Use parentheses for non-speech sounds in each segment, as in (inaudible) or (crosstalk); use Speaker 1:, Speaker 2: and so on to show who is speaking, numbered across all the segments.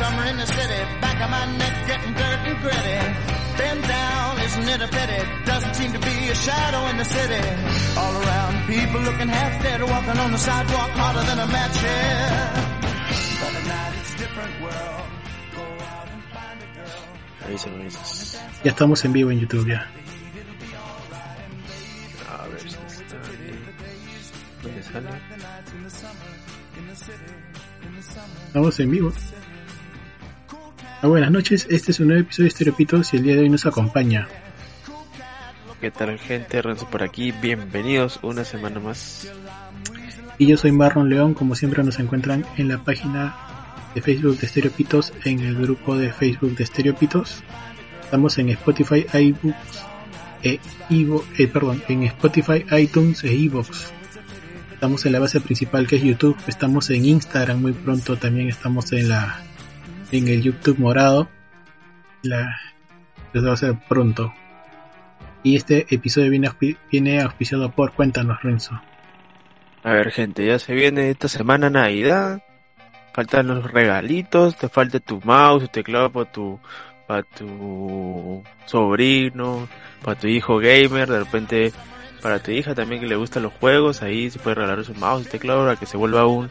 Speaker 1: summer in the city, back of my neck getting dirt and gritty. Been down, isn't it a pity? Doesn't seem to be a shadow in the city. All around, people looking half dead, walking on the sidewalk harder than a match here. But at night it's a different world. Go out and find a girl.
Speaker 2: Ya estamos en vivo en YouTube ya.
Speaker 3: A ver si está bien. ¿Dónde sale?
Speaker 2: Estamos en vivo. Ah, buenas noches, este es un nuevo episodio de Estereopitos y el día de hoy nos acompaña.
Speaker 3: ¿Qué tal gente? Renzo por aquí. Bienvenidos una semana más.
Speaker 2: Y yo soy Marlon León, como siempre nos encuentran en la página de Facebook de Estereopitos, en el grupo de Facebook de Estereopitos. Estamos en Spotify, iBooks e Ivo, eh, perdón, en Spotify, iTunes e iVoox. Estamos en la base principal que es YouTube, estamos en Instagram muy pronto, también estamos en la en el YouTube morado. La va a ser pronto. Y este episodio viene, viene auspiciado por Cuéntanos Renzo.
Speaker 3: A ver gente, ya se viene esta semana Navidad. Faltan los regalitos, te falta tu mouse, tu teclado para tu, para tu sobrino, para tu hijo gamer, de repente para tu hija también que le gustan los juegos, ahí se puede regalar su mouse y teclado para que se vuelva un,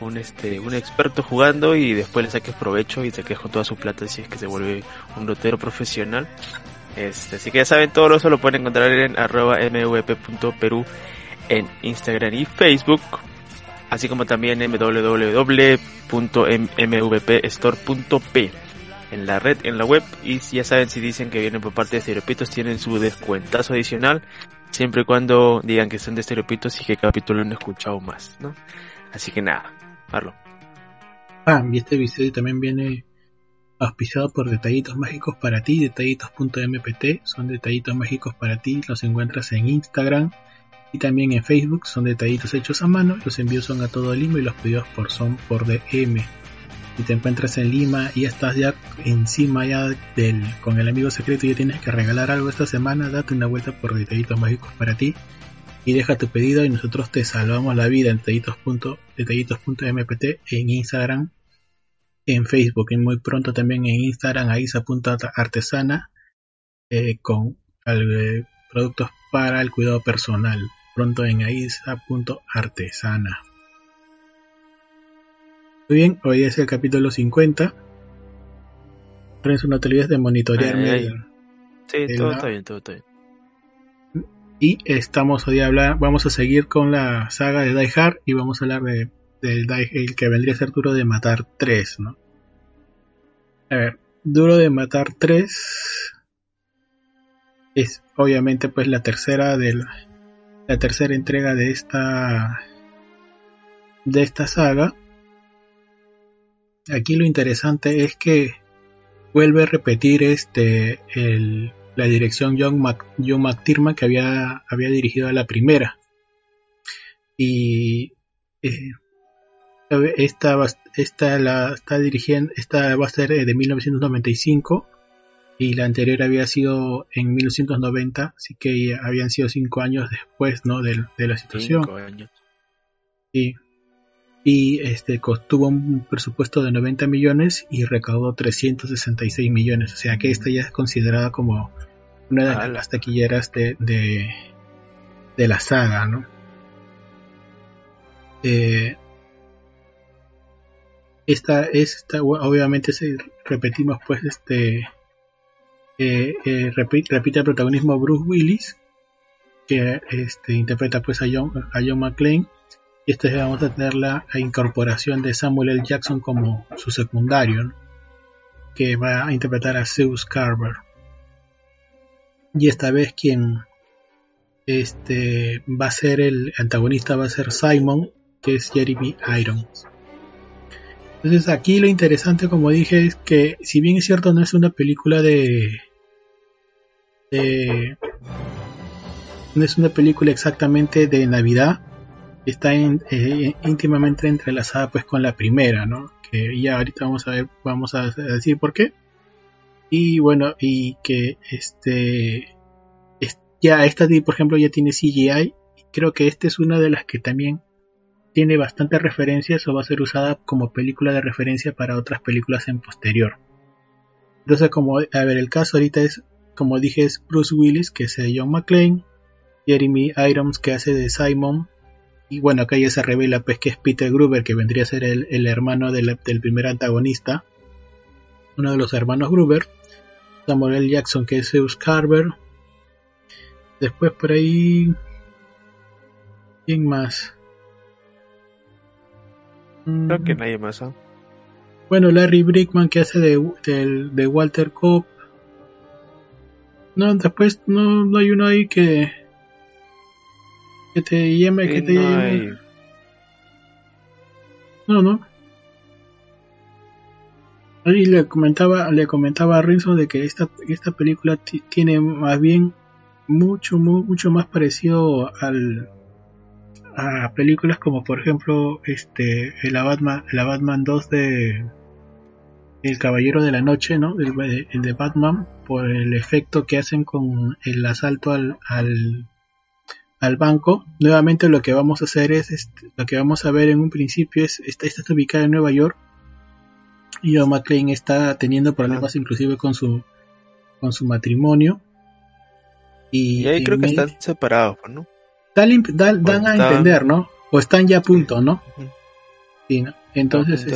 Speaker 3: un este, un experto jugando y después le saques provecho y saques con toda su plata si es que se vuelve un dotero profesional. Este, así que ya saben, todo eso lo pueden encontrar en arroba mvp.peru en Instagram y Facebook, así como también en www.mvpstore.p en la red, en la web, y ya saben si dicen que vienen por parte de Estereopitos, tienen su descuentazo adicional, siempre y cuando digan que son de Estereopitos y que capítulo han escuchado más, ¿no? Así que nada, Marlon.
Speaker 2: Ah, y este episodio también viene auspiciado por Detallitos Mágicos para ti, detallitos.mpt, son detallitos mágicos para ti, los encuentras en Instagram y también en Facebook, son detallitos hechos a mano, los envíos son a todo Lima y los pedidos por son por DM. Si te encuentras en Lima y estás ya encima ya del con el amigo secreto y ya tienes que regalar algo esta semana, date una vuelta por Detallitos Mágicos para ti y deja tu pedido y nosotros te salvamos la vida en detallitos.mpt en Instagram en Facebook y muy pronto también en Instagram a isa.artesana eh, con eh, productos para el cuidado personal. Pronto en aisa.artesana. Muy bien, hoy es el capítulo 50. Renzo, no te olvides de
Speaker 3: ay. Sí, todo está bien, todo está bien.
Speaker 2: Y estamos hoy a hablar, vamos a seguir con la saga de Die Hard y vamos a hablar de, del el que vendría a ser Duro de Matar 3, ¿no? A ver, Duro de Matar 3 es obviamente pues la tercera del la tercera entrega de esta de esta saga. Aquí lo interesante es que vuelve a repetir este el la dirección John, Mac, John McTiernan que había, había dirigido a la primera. Y eh, esta, va- esta la está dirigiendo, esta va a ser eh, de 1995 y la anterior había sido en 1990, así que habían sido cinco años después, ¿no? De, de la situación.
Speaker 3: Cinco años.
Speaker 2: Sí. Y este tuvo un presupuesto de 90 millones y recaudó 366 millones. O sea que esta ya es considerada como una de las taquilleras de, de, de la saga, ¿no? Eh, esta, esta, obviamente, se, repetimos, pues, este. eh, eh, repite, repite el protagonismo Bruce Willis, que este, interpreta pues a John, a John McClane y vez vamos a tener la incorporación de Samuel L. Jackson como su secundario, que va a interpretar a Zeus Carver. Y esta vez quien este va a ser el antagonista va a ser Simon, que es Jeremy Irons. Entonces aquí lo interesante, como dije, es que si bien es cierto no es una película de, de no es una película exactamente de Navidad, está eh, íntimamente entrelazada pues con la primera, ¿no? Que ya ahorita vamos a ver, vamos a decir por qué. Y bueno, y que este es- ya esta por ejemplo ya tiene CGI. y Creo que esta es una de las que también tiene bastantes referencias o va a ser usada como película de referencia para otras películas en posterior. Entonces, como, a ver, el caso ahorita es, como dije, es Bruce Willis, que es John McClane, Jeremy Irons, que hace de Simon, y bueno, acá ya se revela pues que es Peter Gruber, que vendría a ser el, hermano del primer antagonista, uno de los hermanos Gruber, Samuel L. Jackson, que es Zeus Carver, después por ahí, ¿quién más?
Speaker 3: Creo que nadie más. ¿eh?
Speaker 2: Bueno, Larry Brickman que hace de, de, Walter Cobb. No, después no, no hay uno ahí que que te llame, que te no No, no. Ahí le comentaba, le comentaba a Renzo de que esta, esta película tiene más bien mucho, mucho más parecido al, a películas como por ejemplo este la Batman la Batman 2 de el Caballero de la Noche no el, de Batman por el efecto que hacen con el asalto al, al, al banco nuevamente lo que vamos a hacer es este, lo que vamos a ver en un principio es esta, esta está ubicada en Nueva York y John McClane está teniendo problemas inclusive con su con su matrimonio
Speaker 3: y, ahí creo que están separados ¿no?
Speaker 2: dan, dan, a entender, ¿no? O están ya a punto, ¿no? Sí, ¿no? Entonces,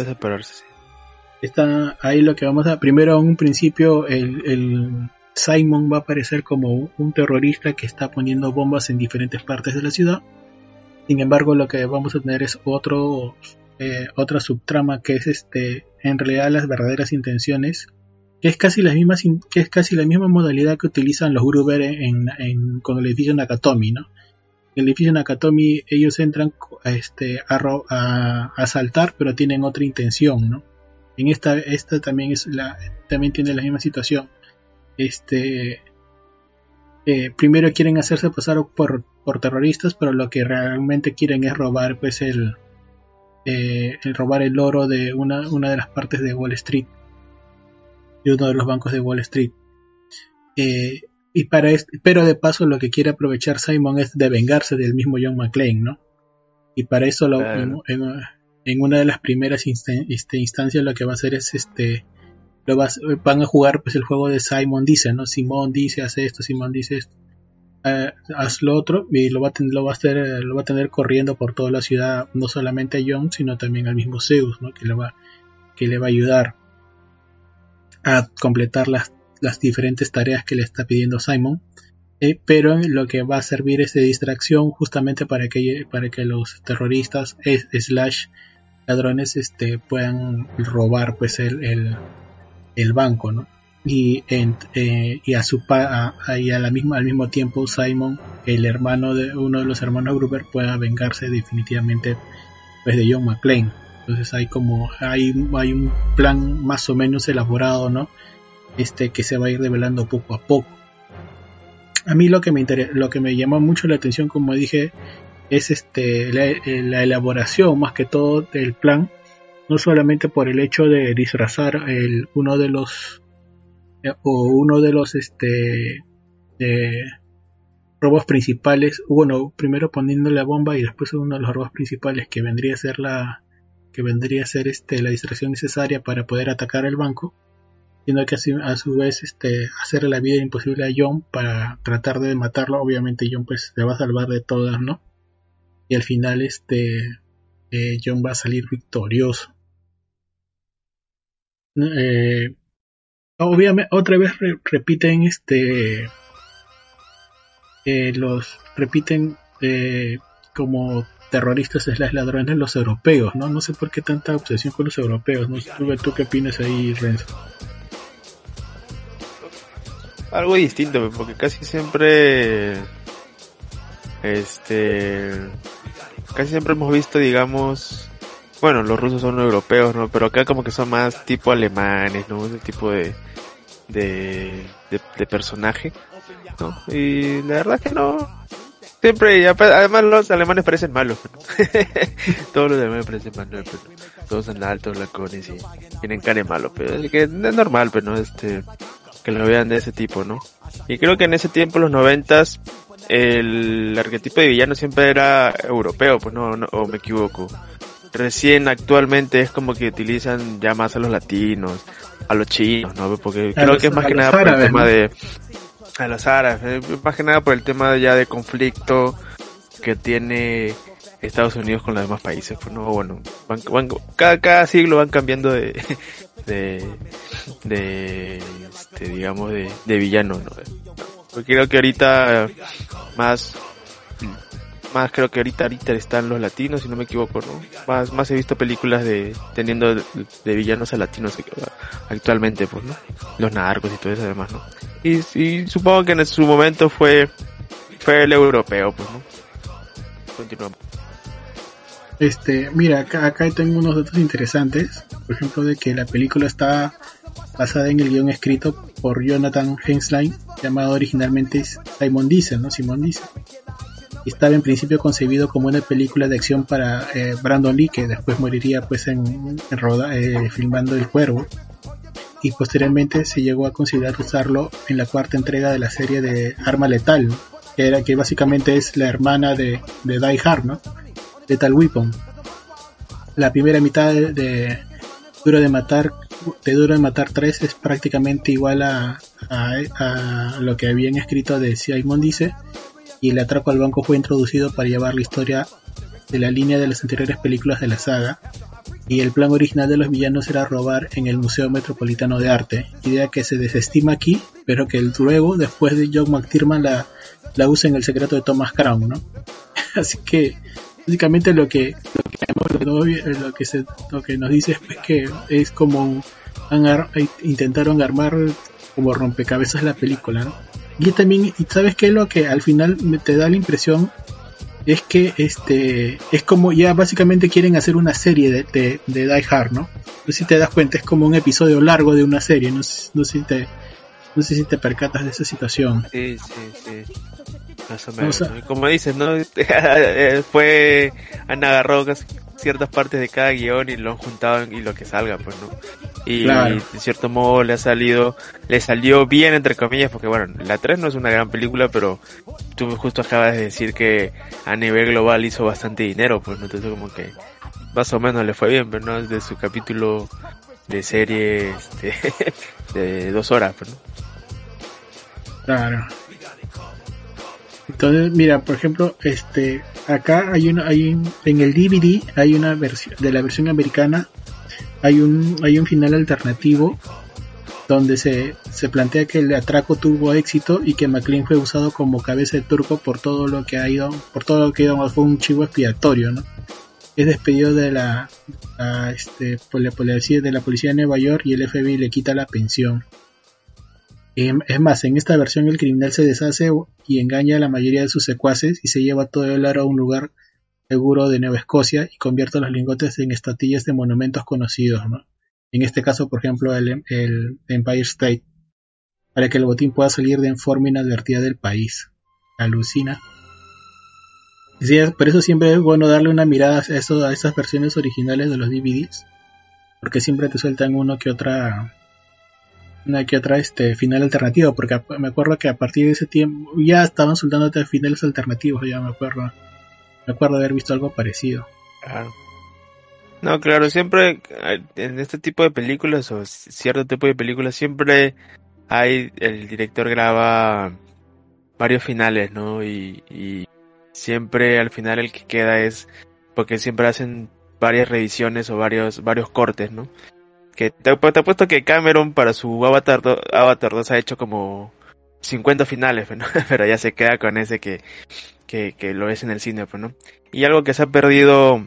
Speaker 2: está ahí lo que vamos a. Primero, en un principio, el, el, Simon va a aparecer como un terrorista que está poniendo bombas en diferentes partes de la ciudad. Sin embargo, lo que vamos a tener es otro, eh, otra subtrama que es este, en realidad las verdaderas intenciones, que es casi la misma, modalidad que utilizan los Gruber en, en, con el edificio Nakatomi, ¿no? el edificio Nakatomi ellos entran este, a, a, asaltar, pero tienen otra intención, ¿no? En esta, también es también tiene la misma situación. Este, eh, primero quieren hacerse pasar por, por, terroristas, pero lo que realmente quieren es robar, pues el, eh, el robar el oro de una, una de las partes de Wall Street, de uno de los bancos de Wall Street. Eh, y para pero de paso lo que quiere aprovechar Simon es de vengarse del mismo John McClane, ¿no? Y para eso lo, en, una de las primeras este, instancias lo que va a hacer es este lo van a jugar pues el juego de Simon dice, ¿no? Simon dice hace esto, Simon dice esto. Eh, haz lo otro y lo va, a a hacer, lo va a tener corriendo por toda la ciudad, no solamente a John, sino también al mismo Zeus, ¿no? que, le va, que le va a ayudar a completar las las diferentes tareas que le está pidiendo Simon, eh, pero lo que va a servir es de distracción justamente para que, para que los terroristas slash ladrones este, puedan robar pues el, banco, ¿no? Y, eh, y a su a, la misma, al mismo tiempo Simon, el hermano de uno de los hermanos Gruber, pueda vengarse definitivamente pues, de John McClane. Entonces hay como hay, hay un plan más o menos elaborado, ¿no? este, que se va a ir revelando poco a poco. A mí lo que me, lo que me llamó mucho la atención, como dije, es este, eh, la, elaboración más que todo del plan, no solamente por el hecho de disfrazar el, uno de los eh, o uno de los este robos principales, bueno, primero poniendo la bomba y después uno de los robos principales que vendría a ser la que vendría a ser este la distracción necesaria para poder atacar el banco sino que a su vez este, hacerle la vida imposible a John para tratar de matarlo. Obviamente John pues se va a salvar de todas, ¿no? Y al final este eh, John va a salir victorioso. Eh, obviamente otra vez repiten este eh, los repiten como terroristas es las ladrones los europeos, ¿no? No sé por qué tanta obsesión con los europeos, ¿no? ¿Tú, tú qué opinas ahí, Renzo?
Speaker 3: algo distinto, porque casi siempre, este, casi siempre hemos visto, digamos, bueno, los rusos son europeos, ¿no? Pero acá como que son más tipo alemanes, ¿no? Ese tipo de, de, de, personaje, ¿no? Y la verdad que no, siempre, además los alemanes parecen malos. (laughs) Todos los alemanes parecen malos, todos son altos, lacones y tienen cara malo, pero es que es normal, pero no este, que lo vean de ese tipo, ¿no? Y creo que en ese tiempo, los noventas, el arquetipo de villano siempre era europeo, pues no, no o me equivoco. Recién actualmente es como que utilizan ya más a los latinos, a los chinos, ¿no? Porque
Speaker 2: A
Speaker 3: creo
Speaker 2: los-
Speaker 3: que es más que nada por el tema
Speaker 2: ¿no?
Speaker 3: de a los árabes, eh, más que nada por el tema ya de conflicto que tiene Estados Unidos con los demás países, pues no, bueno, van, van- cada, cada siglo van cambiando de, (laughs) de, de, este, digamos, de, de villano, ¿no? Porque creo que ahorita más, creo que ahorita, están los latinos, si no me equivoco, ¿no? Más, más he visto películas de, teniendo de, villanos a latinos actualmente, pues, ¿no? Los narcos y todo eso además, ¿no? Y, supongo que en su momento fue, fue el europeo, pues, ¿no? Continuamos.
Speaker 2: Este, mira, acá, acá tengo unos datos interesantes. Por ejemplo, de que la película está basada en el guion escrito por Jonathan Henslein, llamado originalmente Simon Diesel, ¿no? Simon Diesel. Estaba en principio concebido como una película de acción para eh, Brandon Lee, que después moriría pues en, roda, eh, filmando El Cuervo. Y posteriormente se llegó a considerar usarlo en la cuarta entrega de la serie de Arma Letal, que era que básicamente es la hermana de, de Die Hard, ¿no? Lethal Weapon. La primera mitad de, de Duro de Matar de Duro de Matar 3 es prácticamente igual a, a, a lo que habían escrito de Simon dice y el atraco al banco fue introducido para llevar la historia de la línea de las anteriores películas de la saga y el plan original de los villanos era robar en el Museo Metropolitano de Arte, idea que se desestima aquí, pero que luego, después de John McTiernan, la, la usa en el secreto de Thomas Crown, ¿no? (laughs) Así que básicamente lo que lo que, se, lo que nos dice es pues, que es como han ar, intentaron armar como rompecabezas la película ¿no? Y también y sabes qué lo que al final me te da la impresión es que este es como ya básicamente quieren hacer una serie de, de, de Die Hard no no sé si te das cuenta es como un episodio largo de una serie no, no sé si te no sé si te percatas de esa situación
Speaker 3: sí sí sí más o menos. O sea, Como dices, ¿no? (laughs) Eh, Fue, han agarrado ciertas partes de cada guion y lo han juntado y lo que salga, pues, ¿no? Y claro. de cierto modo le ha salido, le salió bien entre comillas, porque bueno, la 3 no es una gran película, pero tú justo acabas de decir que a nivel global hizo bastante dinero, pues, ¿no? Entonces como que más o menos le fue bien, pero no de su capítulo de serie este, (laughs) de dos horas, pues, ¿no?
Speaker 2: Claro. Entonces, mira, por ejemplo, este, acá hay una, hay un, en el DVD hay una versión de la versión americana, hay un, hay un final alternativo donde se, se plantea que el atraco tuvo éxito y que McLean fue usado como cabeza de turco por todo lo que ha ido, por todo lo que ido, fue un chivo expiatorio, ¿no? Es despedido de la, este, por la policía de la policía de Nueva York y el FBI le quita la pensión. Es más, en esta versión el criminal se deshace y engaña a la mayoría de sus secuaces y se lleva todo el oro a un lugar seguro de Nueva Escocia y convierte los lingotes en estatuillas de monumentos conocidos, ¿no? En este caso, por ejemplo, el, Empire State, para que el botín pueda salir de forma inadvertida del país. Alucina. Por eso siempre es bueno darle una mirada a, eso, a esas versiones originales de los DVDs, porque siempre te sueltan uno que otra que otra este final alternativo porque me acuerdo que a partir de ese tiempo ya estaban soltándote finales alternativos ya me acuerdo. Me acuerdo haber visto algo parecido.
Speaker 3: Claro no claro siempre en este tipo de películas o cierto tipo de películas siempre hay el director graba varios finales no y, y siempre al final el que queda es porque siempre hacen varias revisiones o varios varios cortes no que te, te apuesto que Cameron para su Avatar, Avatar 2 ha hecho como 50 finales, (laughs) pero ya se queda con ese que, que, que lo es en el cine, pues, ¿no? Y algo que se ha perdido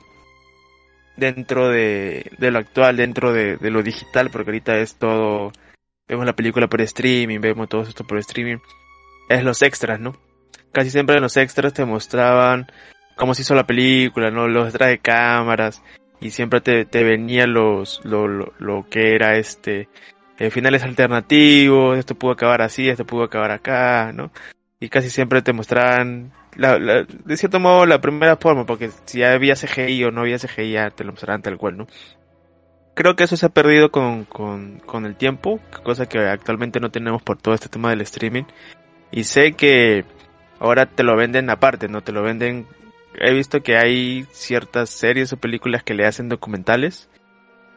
Speaker 3: dentro de, de lo actual, dentro de, de, lo digital, porque ahorita es todo, vemos la película por streaming, vemos todo esto por streaming, es los extras, ¿no? Casi siempre en los extras te mostraban cómo se hizo la película, ¿no? Los detrás de cámaras, y siempre te, te venía los lo, lo, lo, que era este eh, finales alternativos esto pudo acabar así esto pudo acabar acá no y casi siempre te mostraban la, la, de cierto modo la primera forma porque si había CGI o no había CGI ya te lo mostraban tal cual no creo que eso se ha perdido con, con, con el tiempo cosa que actualmente no tenemos por todo este tema del streaming. Y sé que ahora te lo venden aparte, ¿no? Te lo venden... He visto que hay ciertas series o películas que le hacen documentales,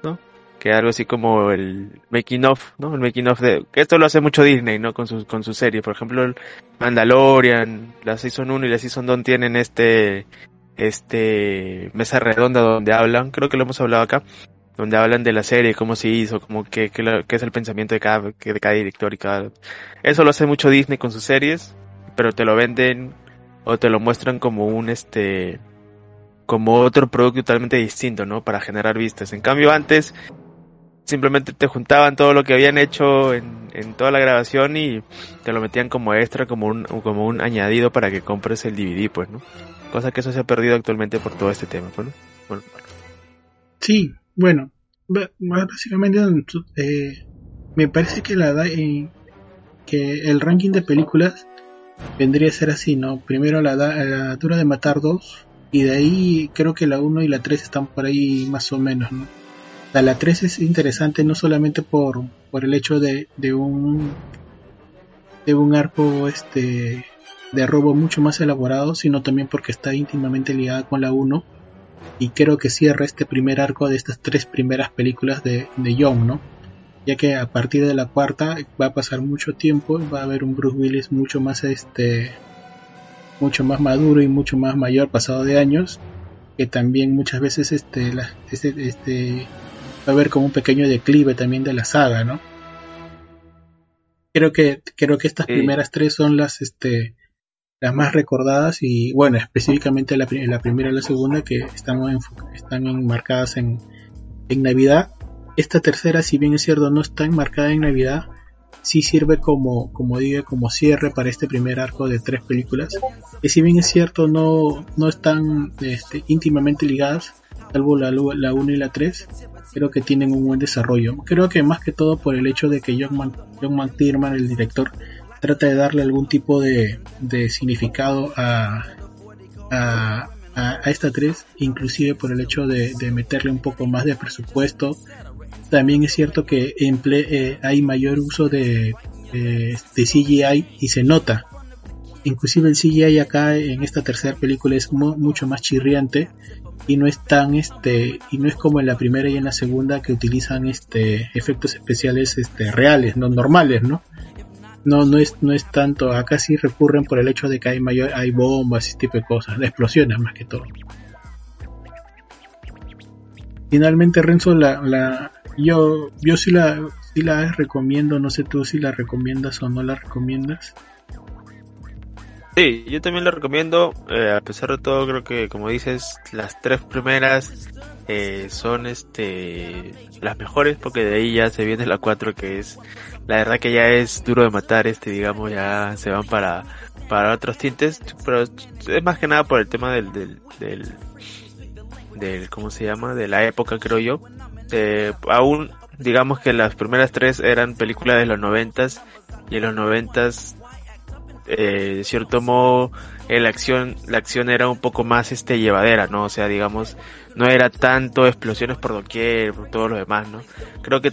Speaker 3: ¿no? Que algo así como el making of, ¿no? El making of de... Que esto lo hace mucho Disney, ¿no? Con sus con su series. Por ejemplo, Mandalorian, la Season 1 y la Season 2 tienen este... Este... Mesa redonda donde hablan, creo que lo hemos hablado acá donde hablan de la serie, cómo se hizo, como que, que, es el pensamiento de cada, de cada director y cada... Eso lo hace mucho Disney con sus series, pero te lo venden o te lo muestran como un este como otro producto totalmente distinto, ¿no? Para generar vistas. En cambio antes simplemente te juntaban todo lo que habían hecho en, en toda la grabación y te lo metían como extra, como un, como un añadido para que compres el DVD, pues, ¿no? Cosa que eso se ha perdido actualmente por todo este tema, pues, ¿no? Bueno.
Speaker 2: Sí, bueno, básicamente eh, me parece que la eh, que el ranking de películas vendría a ser así, ¿no? Primero la, la Dura de Matar 2 y de ahí creo que la 1 y la 3 están por ahí más o menos, ¿no? La, la 3 es interesante no solamente por, por el hecho de, de un de un arco este de robo mucho más elaborado, sino también porque está íntimamente ligada con la 1 y creo que cierra este primer arco de estas tres primeras películas de, de Young, ¿no? Ya que a partir de la cuarta va a pasar mucho tiempo, va a haber un Bruce Willis mucho más este mucho más maduro y mucho más mayor pasado de años, que también muchas veces este, este, este va a haber como un pequeño declive también de la saga, ¿no? Creo que creo que estas primeras tres son las este las más recordadas y bueno, específicamente la, la primera y la segunda que están, están enmarcadas en, en Navidad. Esta tercera, si bien es cierto, no está enmarcada en Navidad, sí sirve como, como digo, como cierre para este primer arco de tres películas. Que si bien es cierto, no, no están este, íntimamente ligadas, salvo la, la 1 y la 3, creo que tienen un buen desarrollo. Creo que más que todo por el hecho de que John, McTiernan, el director, trata de darle algún tipo de, significado a, a, esta 3, inclusive por el hecho de, meterle un poco más de presupuesto. También es cierto que eh, hay mayor uso de, de CGI y se nota. Inclusive el CGI acá en esta tercera película es mucho más chirriante y no es tan este y no es como en la primera y en la segunda que utilizan este efectos especiales este reales no normales no no no es no es tanto acá sí recurren por el hecho de que hay mayor hay bombas y tipo de cosas explosiones más que todo finalmente Renzo la yo yo sí la sí la recomiendo no sé tú si la recomiendas o no la recomiendas
Speaker 3: Sí, yo también la recomiendo. Eh, a pesar de todo, creo que, como dices, las tres primeras eh, son este las mejores, porque de ahí ya se viene la cuatro, que es la verdad que ya es duro de matar. Este, digamos, ya se van para para otros tintes, pero es más que nada por el tema del del del, del ¿cómo se llama? De la época, creo yo. Eh, aún digamos que las primeras tres eran películas de los noventas y en los noventas eh, de cierto modo la acción la acción era un poco más este llevadera no o sea digamos no era tanto explosiones por doquier por todo lo demás no creo que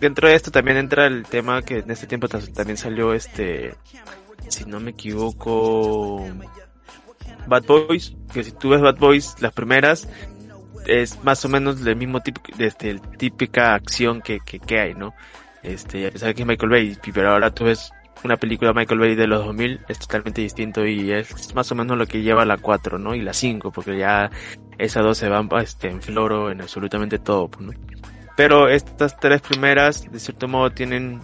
Speaker 3: dentro de esto también entra el tema que en este tiempo también salió este si no me equivoco Bad Boys que si tú ves Bad Boys las primeras es más o menos el mismo de este, típica acción que, que, hay no este ya sabes que es Michael Bay pero ahora tú ves una película de Michael Bay de los 2000 es totalmente distinto y es más o menos lo que lleva la 4, ¿no? Y la 5, porque ya esas dos se van este, en floro en absolutamente todo, pues, ¿no? Pero estas tres primeras, de cierto modo, tienen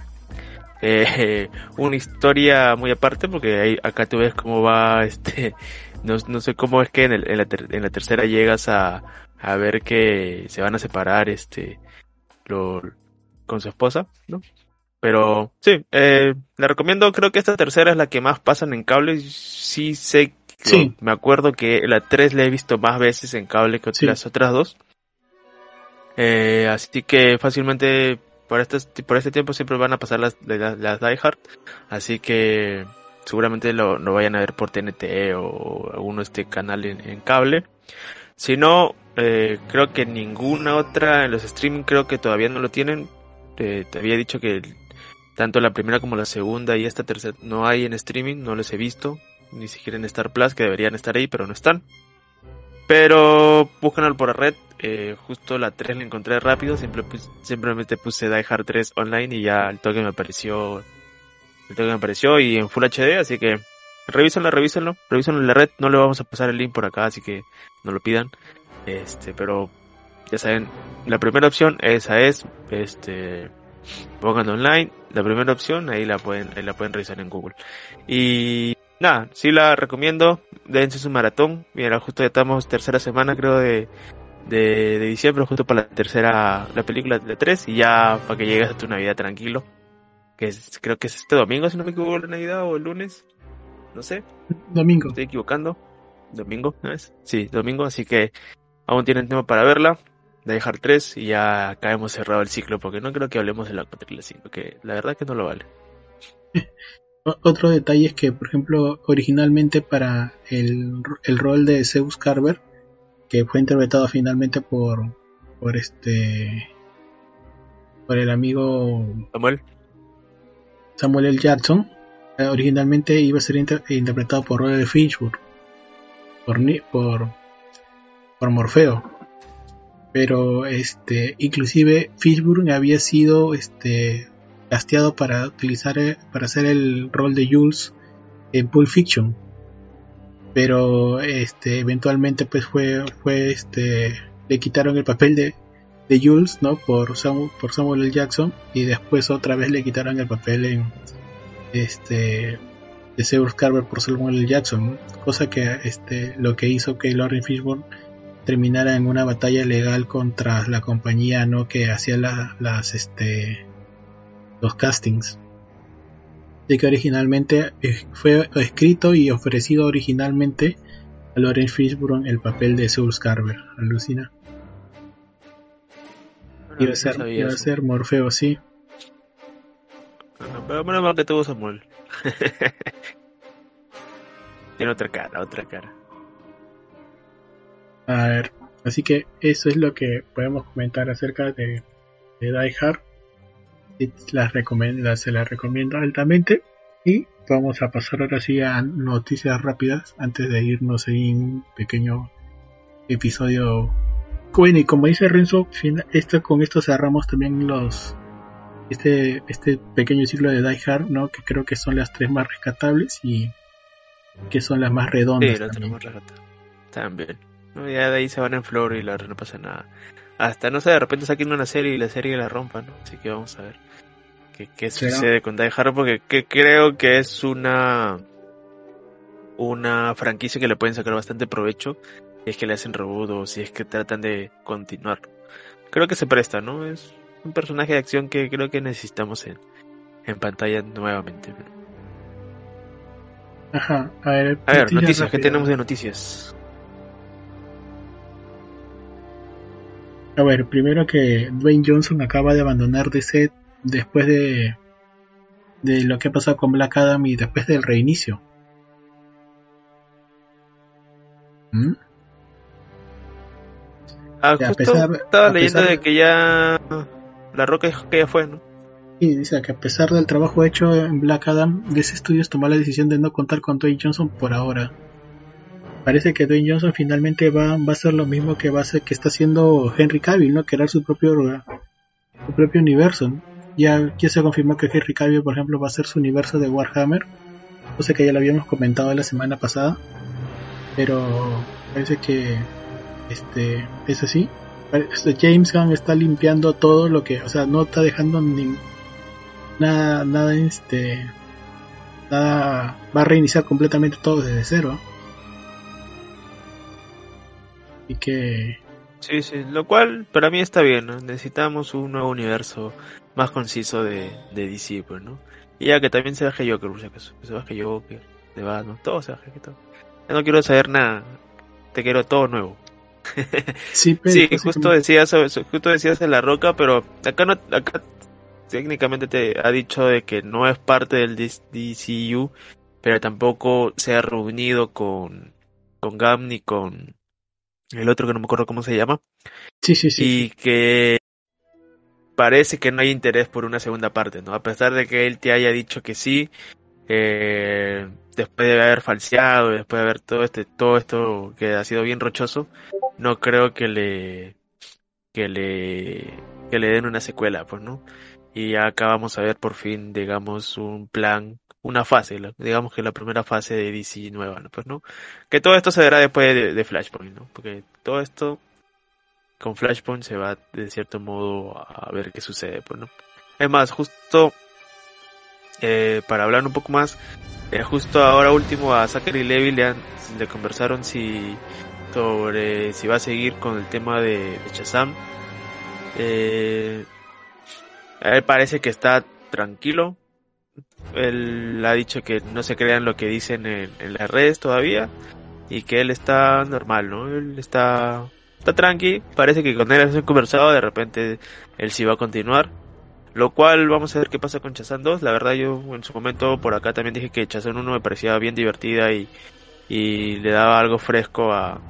Speaker 3: eh, (laughs) una historia muy aparte, porque acá tú ves cómo va, este, (laughs) no, no sé cómo es que en, el, en, la en la tercera llegas a, a ver que se van a separar, este, lo, con su esposa, ¿no? Pero sí, eh, le recomiendo, creo que esta tercera es la que más pasan en cable. Sí sé, sí. me acuerdo que la 3 la he visto más veces en cable que las otras dos. Eh, así que fácilmente por este, por este tiempo siempre van a pasar las, las, las Die Hard. Así que seguramente lo, lo, vayan a ver por TNT o alguno este canal en, cable. Si no, eh, creo que ninguna otra en los streaming creo que todavía no lo tienen. te había dicho que tanto la primera como la segunda y esta tercera no hay en streaming, no les he visto. ni siquiera en Star Plus, que deberían estar ahí, pero no están. Pero búscanlo por la red, eh, justo la 3 la encontré rápido, simple, simplemente puse Die Hard 3 online y ya el toque me apareció, el toque me apareció y en Full HD, así que revísenlo, revísenlo, revísenlo en la red, no le vamos a pasar el link por acá, así que no lo pidan. Este, pero ya saben, la primera opción esa es, este, pongan online, la primera opción, ahí la pueden, ahí la pueden revisar en Google. Y nada, sí la recomiendo, dense su maratón, mira, justo ya estamos tercera semana creo de, de, de diciembre, justo para la tercera, la película de 3 y ya para que llegues a tu Navidad tranquilo. Que es, creo que es este domingo, si no me equivoco, la Navidad o el lunes. No sé.
Speaker 2: Domingo.
Speaker 3: Estoy equivocando. Domingo, ¿no es? Sí, domingo, así que aún tienen tiempo para verla. De dejar 3 y ya acá hemos cerrado el ciclo porque no creo que hablemos de la 4 y la 5, que la verdad que no lo vale.
Speaker 2: Otro detalle es que, por ejemplo, originalmente para el, el rol de Zeus Carver, que fue interpretado finalmente por, por este, por el amigo
Speaker 3: Samuel.
Speaker 2: Samuel L. Jackson, eh, originalmente iba a ser inter interpretado por Robert Finchburg, por, por, por Morfeo. Pero este, inclusive Fishburne había sido este, casteado para utilizar para hacer el rol de Jules en Pulp Fiction pero este eventualmente pues fue fue este le quitaron el papel de, de Jules no por Samuel, por Samuel L. Jackson y después otra vez le quitaron el papel en este de Zeus Carver por Samuel L. Jackson cosa que este lo que hizo que Lauren Fishburne terminara en una batalla legal contra la compañía no que hacía la, las este los castings de que originalmente eh, fue escrito y ofrecido originalmente a Lawrence Fishburne el papel de Zeus Carver, alucina.
Speaker 3: Bueno,
Speaker 2: Iba a ser, iba a ser Morfeo, sí.
Speaker 3: Pero menos mal que tuvo Samuel. (laughs) Tiene otra cara, otra cara.
Speaker 2: A ver, así que eso es lo que podemos comentar acerca de, de Die Hard. Las se las recomiendo altamente. Y vamos a pasar ahora sí a noticias rápidas antes de irnos en un pequeño episodio. Bueno, y como dice Renzo, esto, con esto cerramos también los este, este pequeño ciclo de Die Hard, ¿no? Que creo que son las tres más rescatables y que son las más redondas.
Speaker 3: Sí,
Speaker 2: también.
Speaker 3: rato. También. No, ya de ahí se van en flor y la no pasa nada. Hasta, no sé, de repente saquen una serie y la serie la rompan, ¿no? Así que vamos a ver qué, sucede con Die Hard porque que creo que es una una franquicia que le pueden sacar bastante provecho si es que le hacen reboot o si es que tratan de continuar. Creo que se presta, ¿no? Es un personaje de acción que creo que necesitamos en, en pantalla nuevamente.
Speaker 2: Ajá, a ver,
Speaker 3: A ver, noticias, ¿qué tenemos de noticias?
Speaker 2: A ver, primero que Dwayne Johnson acaba de abandonar DC después de, de lo que ha pasado con Black Adam y después del reinicio. ¿Mm?
Speaker 3: Ah,
Speaker 2: a pesar-
Speaker 3: estaba
Speaker 2: a
Speaker 3: leyendo
Speaker 2: pesar-
Speaker 3: de que ya la roca dijo que ya fue, ¿no?
Speaker 2: Y dice que a pesar del trabajo hecho en Black Adam, DC Studios tomó la decisión de no contar con Dwayne Johnson por ahora. Parece que Dwayne Johnson finalmente va, va a hacer lo mismo que va a hacer que está haciendo Henry Cavill, ¿no? Crear su propio su propio universo. Ya, ya se confirmó que Henry Cavill, por ejemplo, va a ser su universo de Warhammer, cosa que ya lo habíamos comentado la semana pasada, pero parece que este es así. James Gunn está limpiando todo lo que, o sea, no está dejando ni, nada, nada, este, nada, va a reiniciar completamente todo desde cero. Y que,
Speaker 3: Sí, sí, lo cual para mí está bien, ¿no? Necesitamos un nuevo universo más conciso de, de DC, pues, ¿no? Y ya que también se baje Joker, por si acaso. Que se baje Joker, de Batman, todo se baje, que todo. Ya no quiero saber nada, te quiero todo nuevo. (laughs)
Speaker 2: sí, pero
Speaker 3: Sí,
Speaker 2: pues,
Speaker 3: justo decías, justo decías de la roca, pero acá no, acá técnicamente te ha dicho de que no es parte del DCU, pero tampoco se ha reunido con, con Gam ni con el otro que no me acuerdo cómo se llama,
Speaker 2: sí, sí, sí.
Speaker 3: y que parece que no hay interés por una segunda parte, ¿no? A pesar de que él te haya dicho que sí, eh, después de haber falseado, después de haber todo este, todo esto que ha sido bien rochoso, no creo que le, que le, que le den una secuela, pues, ¿no? Y ya acabamos a ver por fin, digamos, un plan, una fase, digamos que la primera fase de DC nueva, ¿no? Pues, ¿no? Que todo esto se verá después de, Flashpoint, ¿no? Porque todo esto, con Flashpoint se va de cierto modo a ver qué sucede, pues, ¿no? Es más, justo eh, para hablar un poco más, eh, justo ahora último a Zachary Levy le, han, conversaron si sobre si va a seguir con el tema de, de Shazam. Eh, él parece que está tranquilo. Él ha dicho que no se crean lo que dicen en, las redes todavía y que él está normal, ¿no? Él está está tranqui. Parece que con él han conversado. De repente él sí va a continuar. Lo cual vamos a ver qué pasa con Chazán 2. La verdad yo en su momento por acá también dije que Chazán 1 me parecía bien divertida y, y le daba algo fresco a,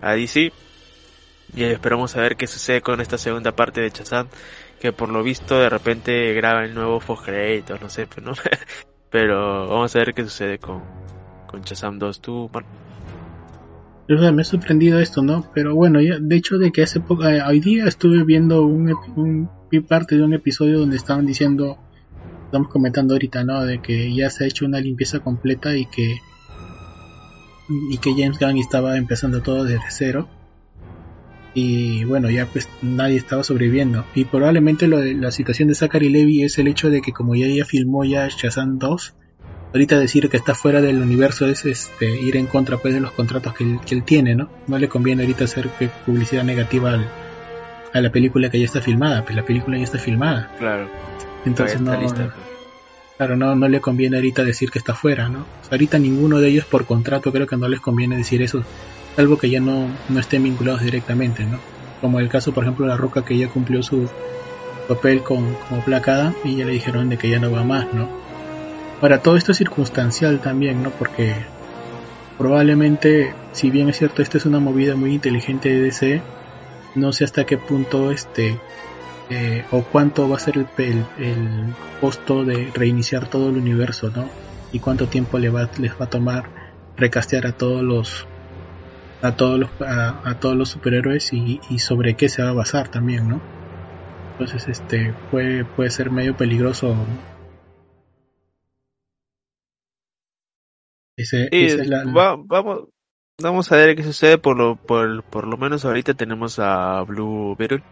Speaker 3: a DC. Y esperamos a ver qué sucede con esta segunda parte de Chazán. Que por lo visto de repente graba el nuevo post créditos, no sé, (laughs) pero, vamos a ver qué sucede con, con Chazam 2. Tú, Marco.
Speaker 2: Me ha sorprendido esto, ¿no? Pero bueno, de hecho de que hace poco, eh, hoy día estuve viendo un, un, parte de un episodio donde estaban diciendo, estamos comentando ahorita, ¿no? De que ya se ha hecho una limpieza completa y que y que James Gunn estaba empezando todo desde cero y bueno ya pues nadie estaba sobreviviendo y probablemente lo de la situación de Zachary Levy es el hecho de que como ya ella filmó ya Shazam 2 ahorita decir que está fuera del universo es este, ir en contra pues de los contratos que él, que él tiene, ¿no? No le conviene ahorita hacer publicidad negativa al, a la película que ya está filmada, pues la película ya está filmada.
Speaker 3: Claro.
Speaker 2: Entonces no, lista, claro, no, no le conviene ahorita decir que está fuera, ¿no? O sea, ahorita ninguno de ellos por contrato creo que no les conviene decir eso, algo que ya no, no estén vinculados directamente, ¿no? Como el caso, por ejemplo, de la Roca que ya cumplió su papel con, como placada y ya le dijeron de que ya no va más, ¿no? Ahora, todo esto es circunstancial también, ¿no? Porque probablemente, si bien es cierto, esta es una movida muy inteligente de DC, no sé hasta qué punto este eh, o cuánto va a ser el, el, el, costo de reiniciar todo el universo, ¿no? Y cuánto tiempo le va, les va a tomar recastear a todos los a todos los a, a todos los superhéroes y, y, sobre qué se va a basar también, ¿no? Entonces este puede puede ser medio peligroso
Speaker 3: Ese, sí, es la... va, vamos, vamos a ver qué sucede. Por lo, por, por lo menos ahorita tenemos a Blue Beetle,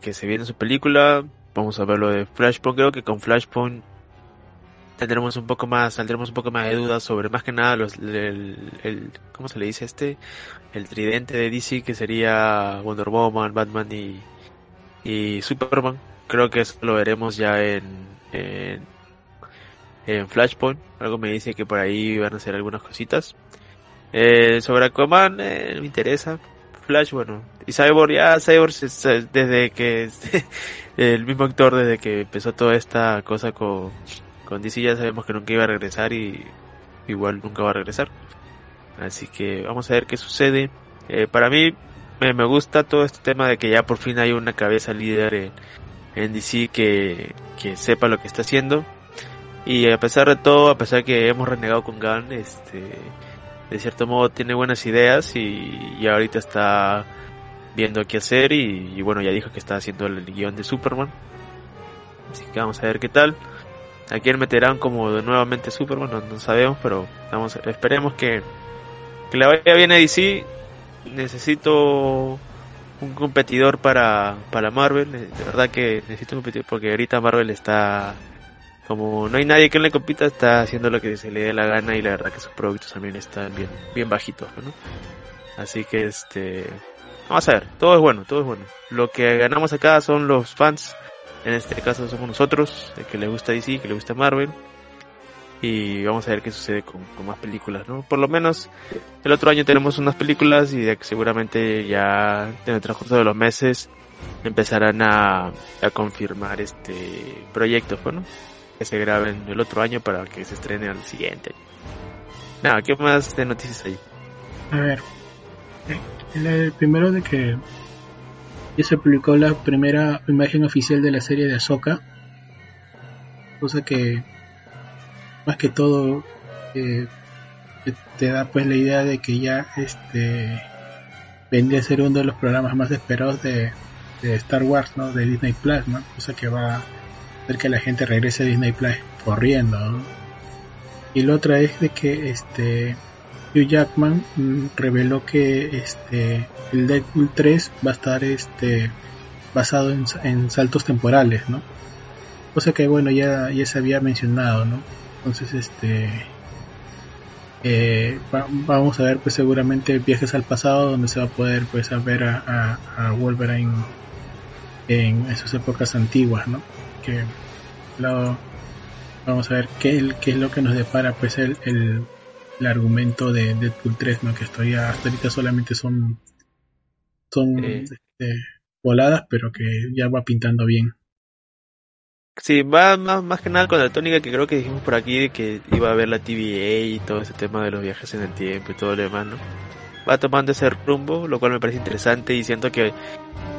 Speaker 3: que se viene su película. Vamos a ver lo de Flashpoint. Creo que con Flashpoint tendremos un poco más, saldremos un poco más de dudas sobre más que nada los, el, ¿cómo se le dice este? El tridente de DC que sería Wonder Woman, Batman y, y Superman. Creo que eso lo veremos ya en, en en Flashpoint. Algo me dice que por ahí van a hacer algunas cositas. Eh, sobre Aquaman eh, me interesa. Flash, bueno. Y Cyborg, ya Cyborg desde que (laughs) el mismo actor desde que empezó toda esta cosa con, con DC ya sabemos que nunca iba a regresar y igual nunca va a regresar. Así que vamos a ver qué sucede. Eh, para mí me, gusta todo este tema de que ya por fin hay una cabeza líder en, DC que, que sepa lo que está haciendo y a pesar de todo, a pesar que hemos renegado con Gunn, este, de cierto modo tiene buenas ideas y, y ahorita está viendo qué hacer y, bueno, ya dijo que está haciendo el guion de Superman. Así que vamos a ver qué tal. ¿A quién meterán como de nuevamente Superman? No, no sabemos, pero esperemos que, que le vaya bien DC. Necesito un competidor para, para Marvel. De verdad que necesito un competidor porque ahorita Marvel está como no hay nadie que le compita, está haciendo lo que se le dé la gana y la verdad que sus productos también están bien, bien bajitos, ¿no? Así que este, vamos a ver, todo es bueno, todo es bueno. Lo que ganamos acá son los fans, en este caso somos nosotros, el que le gusta DC, que le gusta Marvel. Y vamos a ver qué sucede con, con, más películas, ¿no? Por lo menos el otro año tenemos unas películas y seguramente ya en el transcurso de los meses empezarán a, a confirmar este proyectos, ¿no? que se graben el otro año para que se estrene al siguiente. Nada, ¿qué más de noticias hay?
Speaker 2: A ver, el primero de que ya se publicó la primera imagen oficial de la serie de Ahsoka, cosa que más que todo eh, te da pues la idea de que ya este vendría a ser uno de los programas más esperados de, Star Wars, ¿no? De Disney Plus, ¿no? Cosa que va a hacer que la gente regrese a Disney Plus corriendo, Y la otra es de que este Hugh Jackman mm, reveló que este el Deadpool 3 va a estar este basado en, saltos temporales, ¿no? Cosa que bueno ya, ya se había mencionado, ¿no? Entonces este eh, vamos a ver pues seguramente viajes al pasado donde se va a poder pues ver a, a, Wolverine en, esas épocas antiguas no que vamos a ver qué, qué es lo que nos depara pues el, argumento de Deadpool 3 no que estoy hasta ahorita solamente son son este, voladas pero que ya va pintando bien
Speaker 3: Sí, va más, más que nada con la tónica que creo que dijimos por aquí que iba a haber la TVA y todo ese tema de los viajes en el tiempo y todo lo demás, ¿no? Va tomando ese rumbo, lo cual me parece interesante y siento que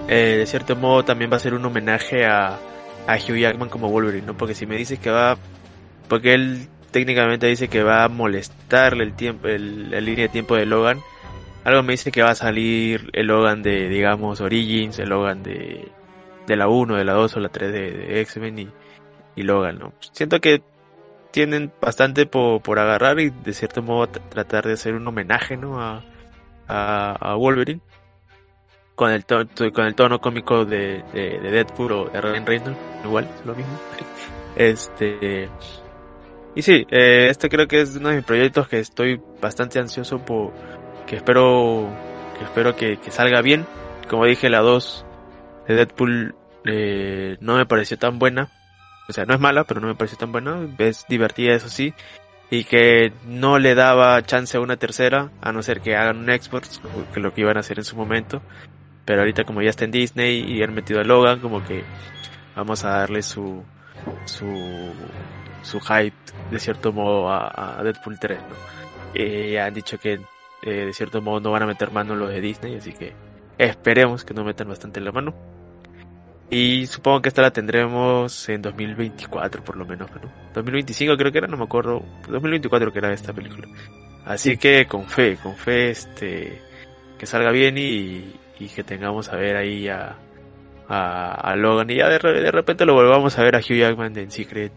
Speaker 3: eh, de cierto modo también va a ser un homenaje a, a Hugh Jackman como Wolverine, ¿no? Porque si me dices que va, porque él técnicamente dice que va a molestarle el tiempo, la línea de tiempo de Logan, algo me dice que va a salir el Logan de, digamos, Origins, el Logan de de la 1, de la 2 o la 3 de, X-Men y, Logan, ¿no? Siento que tienen bastante por, por agarrar y de cierto modo tratar de hacer un homenaje, ¿no? A, a, Wolverine. Con el, tono, con el tono cómico de, de, Deadpool o de Ryan Reynolds, igual, lo mismo. (laughs) este. Y sí, eh, este creo que es uno de mis proyectos que estoy bastante ansioso por. que espero. que espero que, salga bien. Como dije, la 2 de Deadpool eh, no me pareció tan buena. O sea, no es mala, pero no me pareció tan buena. Es divertida, eso sí. Y que no le daba chance a una tercera, a no ser que hagan un export, que lo que iban a hacer en su momento. Pero ahorita como ya está en Disney y han metido a Logan, como que vamos a darle su, su, su hype de cierto modo a, Deadpool 3, ¿no? Eh, han dicho que eh, de cierto modo no van a meter mano los de Disney, así que esperemos que no metan bastante la mano. Y supongo que esta la tendremos en 2024 por lo menos, ¿no? 2025 creo que era, no me acuerdo. 2024 que era esta película. Así que con fe, con fe, este, que salga bien y, y que tengamos a ver ahí a, a, Logan y ya de, de, repente lo volvamos a ver a Hugh Jackman en Secret,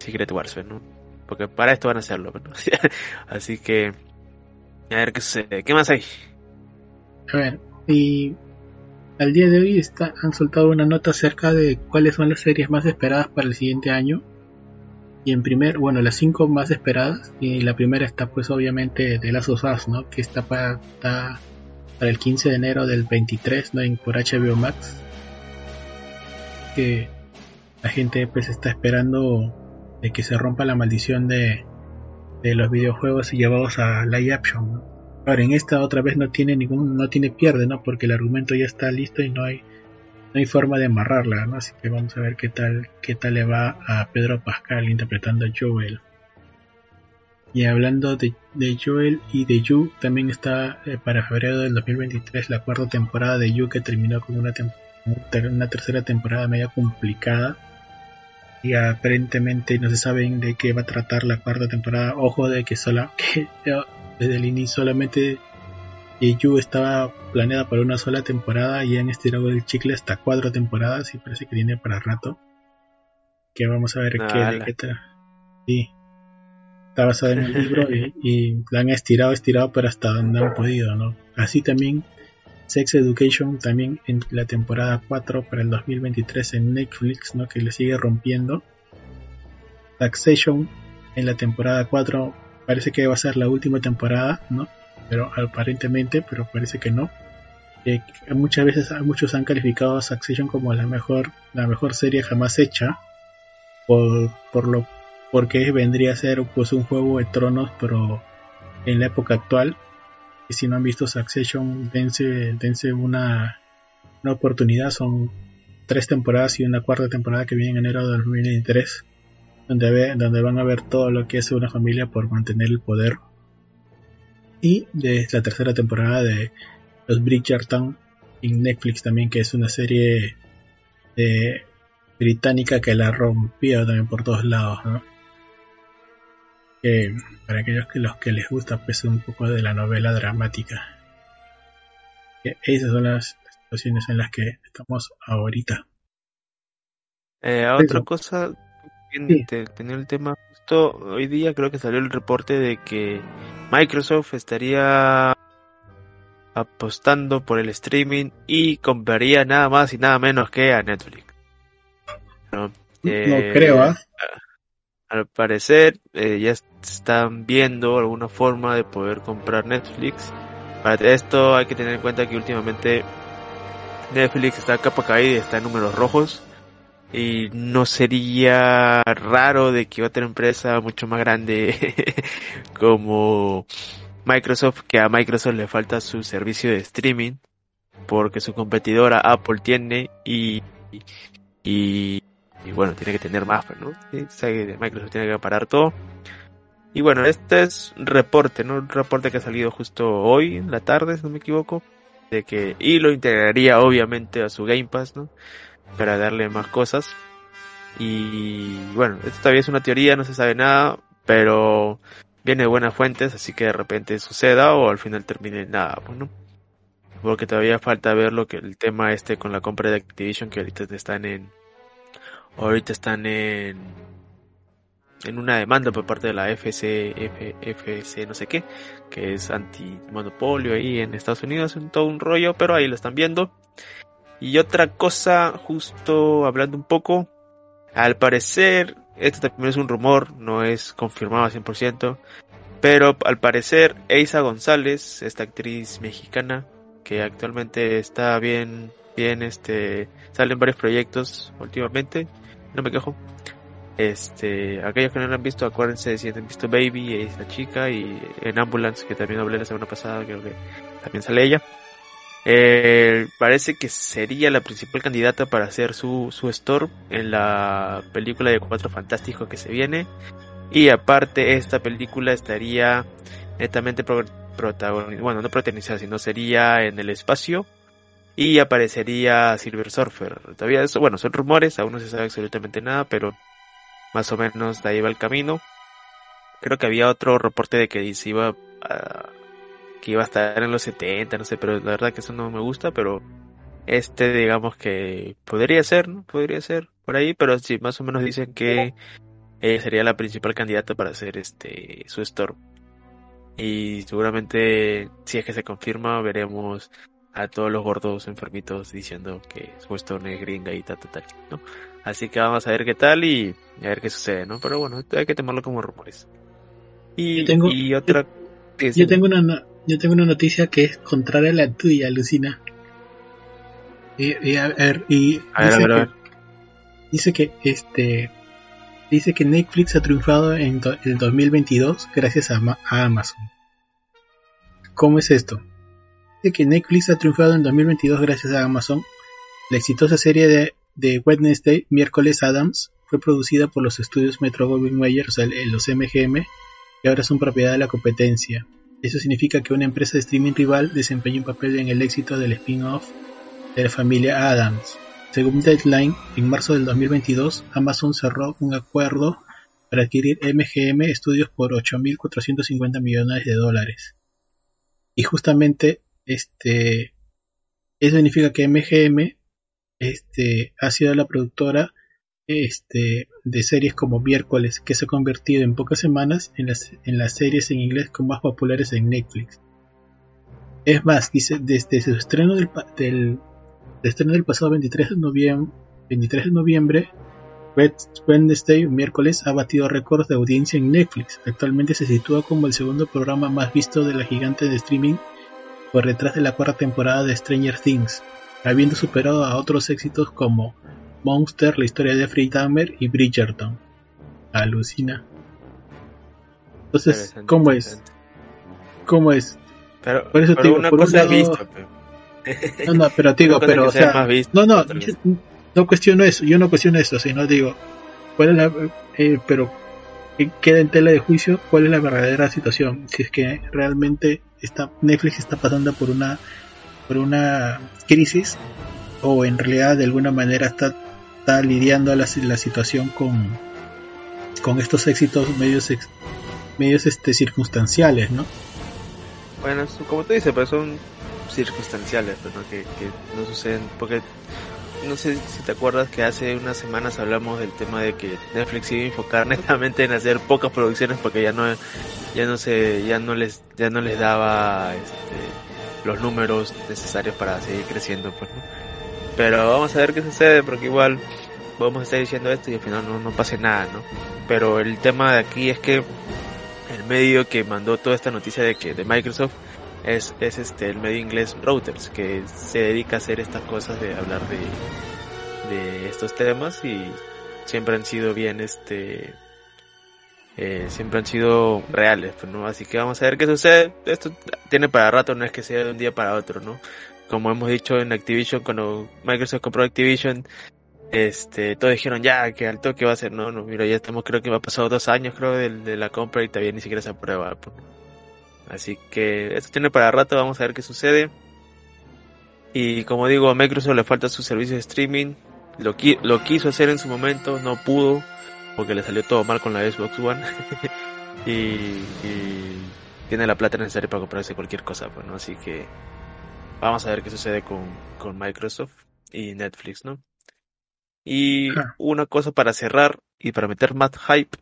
Speaker 3: Secret Wars, ¿no? Porque para esto van a hacerlo. (laughs) Así que, a ver qué sucede. ¿Qué más hay?
Speaker 2: A ver, y al día de hoy está, han soltado una nota acerca de cuáles son las series más esperadas para el siguiente año. Y en primer, bueno, las cinco más esperadas. Y la primera está pues obviamente de las osas, ¿no? Que está para, para el 15 de enero del 23, ¿no? En, por HBO Max. Que la gente pues está esperando de que se rompa la maldición de, de los videojuegos llevados a live action. Ahora en esta otra vez no tiene ningún, no tiene pierde, ¿no? Porque el argumento ya está listo y no hay, no hay forma de amarrarla, ¿no? Así que vamos a ver qué tal, qué tal le va a Pedro Pascal interpretando a Joel. Y hablando de, Joel y de Yu, también está eh, para febrero del 2023 la cuarta temporada de Yu que terminó con una, una tercera temporada media complicada. Y aparentemente no se sabe de qué va a tratar la cuarta temporada. Ojo de que sola, (laughs) que desde el inicio solamente Yu estaba planeada para una sola temporada y han estirado el chicle hasta cuatro temporadas y parece que viene para rato. Que vamos a ver qué, qué tal. Sí. Está basado en el libro (laughs) y, la han estirado, estirado, pero hasta donde han podido, ¿no? Así también Sex Education también en la temporada 4 para el 2023 en Netflix, ¿no? Que le sigue rompiendo. Taxation en la temporada 4 parece que va a ser la última temporada, ¿no? Pero aparentemente, pero parece que no. Eh, muchas veces muchos han calificado a Succession como la mejor la mejor serie jamás hecha por, por lo porque vendría a ser pues un juego de tronos pero en la época actual y si no han visto Succession dense, dense una, una oportunidad son tres temporadas y una cuarta temporada que viene en enero de 2023 donde, donde van a ver todo lo que es una familia por mantener el poder. Y de la tercera temporada de Los Bridgerton en Netflix también, que es una serie británica que la rompió también por todos lados. Que para aquellos que los que les gusta pues un poco de la novela dramática. Esas son las situaciones en las que estamos ahorita.
Speaker 3: Eh, otra cosa, tenía el tema justo hoy día creo que salió el reporte de que Microsoft estaría apostando por el streaming y compraría nada más y nada menos que a Netflix.
Speaker 2: No, eh, creo, ¿ah?
Speaker 3: Al parecer eh, ya están viendo alguna forma de poder comprar Netflix. Para esto hay que tener en cuenta que últimamente Netflix está capa caída está en números rojos. Y no sería raro de que otra empresa mucho más grande (laughs) como Microsoft, que a Microsoft le falta su servicio de streaming, porque su competidora Apple tiene y, y, bueno, tiene que tener más, ¿no? Microsoft tiene que parar todo. Y bueno, este es un reporte, ¿no? Un reporte que ha salido justo hoy en la tarde, si no me equivoco, de que, y lo integraría obviamente a su Game Pass, ¿no? Para darle más cosas. Y bueno, esto todavía es una teoría, no se sabe nada, pero viene de buenas fuentes, así que de repente suceda o al final termine nada, pues, ¿no? Porque todavía falta ver lo que el tema este con la compra de Activision, que ahorita están en, ahorita están en en una demanda por parte de la FC, FC no sé qué, que es antimonopolio ahí en Estados Unidos, es todo un rollo, pero ahí lo están viendo. Y otra cosa, justo hablando un poco, al parecer, esto también es un rumor, no es confirmado al 100%, pero al parecer Eisa González, esta actriz mexicana, que actualmente está bien, bien, este, sale en varios proyectos últimamente, no me quejo, este, aquellos que no han visto, acuérdense si han visto Baby, esa chica, y en Ambulance, que también hablé la semana pasada, creo que también sale ella. Eh, parece que sería la principal candidata para hacer su, su store en la película de Cuatro Fantásticos que se viene. Y aparte, esta película estaría netamente protagonizada, bueno, no protagonizada, sino sería en el espacio. Y aparecería Silver Surfer. Todavía eso, bueno, son rumores, aún no se sabe absolutamente nada, pero más o menos de ahí va el camino. Creo que había otro reporte de que se iba a, que iba a estar en los 70, no sé, pero la verdad que eso no me gusta, pero este digamos que podría ser, ¿no? Podría ser por ahí, pero sí, más o menos dicen que ella sería la principal candidata para hacer este su store. Y seguramente, si es que se confirma, veremos a todos los gordos enfermitos diciendo que store es gringa y tal, tal, tal, ¿no? Así que vamos a ver qué tal y a ver qué sucede, ¿no? Pero bueno, hay que tomarlo como rumores.
Speaker 2: Y, tengo, y otra... Yo, tengo una, yo tengo una noticia que es contraria a la tuya, Lucina. Y, a ver, y dice, que, dice que este dice que Netflix ha triunfado en el 2022 gracias a, a, Amazon. ¿Cómo es esto? Dice que Netflix ha triunfado en 2022 gracias a Amazon. La exitosa serie de de Wednesday, miércoles Adams, fue producida por los estudios Metro Goldwyn Mayer, o sea, los MGM, y ahora son propiedad de la competencia. Eso significa que una empresa de streaming rival desempeña un papel en el éxito del spin-off de la familia Adams. Según Deadline, en marzo del 2022, Amazon cerró un acuerdo para adquirir MGM Studios por 8.450 millones de dólares. Y justamente este, eso significa que MGM este, ha sido la productora este, de series como Miércoles, que se ha convertido en pocas semanas en las, series en inglés con más populares en Netflix. Es más, desde su estreno del, estreno del pasado 23 de noviembre, 23 de Wednesday, miércoles, ha batido récords de audiencia en Netflix. Actualmente se sitúa como el segundo programa más visto de la gigante de streaming por detrás de la cuarta temporada de Stranger Things, habiendo superado a otros éxitos como Monster, la historia de Free Dahmer y Bridgerton. Alucina. Entonces, ¿cómo es? ¿Cómo es?
Speaker 3: Pero, por eso digo, una cosa visto,
Speaker 2: No, no, pero digo, pero, o sea, no, no, no cuestiono eso, yo no cuestiono eso, sino digo, ¿cuál es la, eh, pero queda en tela de juicio cuál es la verdadera situación, si es que realmente está, Netflix está pasando por una por una crisis o en realidad de alguna manera está, lidiando la, la situación con, con estos éxitos medios medios este circunstanciales, ¿no?
Speaker 3: Bueno, como tú dices, pues son circunstanciales, pero que, que no suceden, porque no sé si te acuerdas que hace unas semanas hablamos del tema de que Netflix iba a enfocar (laughs) netamente en hacer pocas producciones porque ya no ya no se ya no les ya no les daba este, los números necesarios para seguir creciendo pues pero vamos a ver qué sucede porque igual podemos estar diciendo esto y al final no, no pase nada no pero el tema de aquí es que el medio que mandó toda esta noticia de que de Microsoft es, es este el medio inglés Routers que se dedica a hacer estas cosas de hablar de, de estos temas y siempre han sido bien este eh, siempre han sido reales pues, no así que vamos a ver qué sucede. Esto tiene para rato no es que sea de un día para otro no como hemos dicho en Activision cuando Microsoft compró Activision este todos dijeron ya que alto que va a ser no no mira ya estamos creo que va a pasar dos años creo de, de la compra y todavía ni siquiera se aprueba pues. Así que esto tiene para rato, vamos a ver qué sucede. Y como digo, a Microsoft le falta su servicio de streaming. Lo, lo quiso hacer en su momento, no pudo, porque le salió todo mal con la Xbox One. (laughs) y, tiene la plata necesaria para comprarse cualquier cosa, pues, ¿no? Así que vamos a ver qué sucede con, con Microsoft y Netflix, ¿no? Y una cosa para cerrar y para meter más hype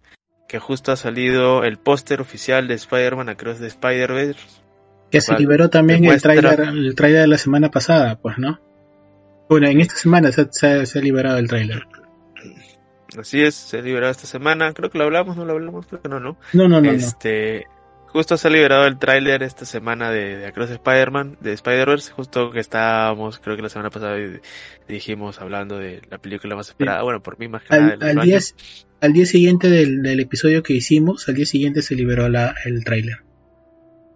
Speaker 3: que justo ha salido el póster oficial de Spider-Man Across the Spider-Verse.
Speaker 2: Que se liberó también el trailer, el trailer de la semana pasada, pues, ¿no? Bueno, en esta semana se, ha liberado el trailer.
Speaker 3: Así es, se ha liberado esta semana. Creo que lo hablamos, no lo hablamos, creo que no, ¿no?
Speaker 2: No, no, no.
Speaker 3: Este, justo se ha liberado el tráiler esta semana de, Across Spider-Man, de Spider-Verse, justo que estábamos, creo que la semana pasada dijimos hablando de la película más esperada, bueno, por mí más que
Speaker 2: nada. Al, día, al día siguiente del, episodio que hicimos, al día siguiente se liberó la, el tráiler.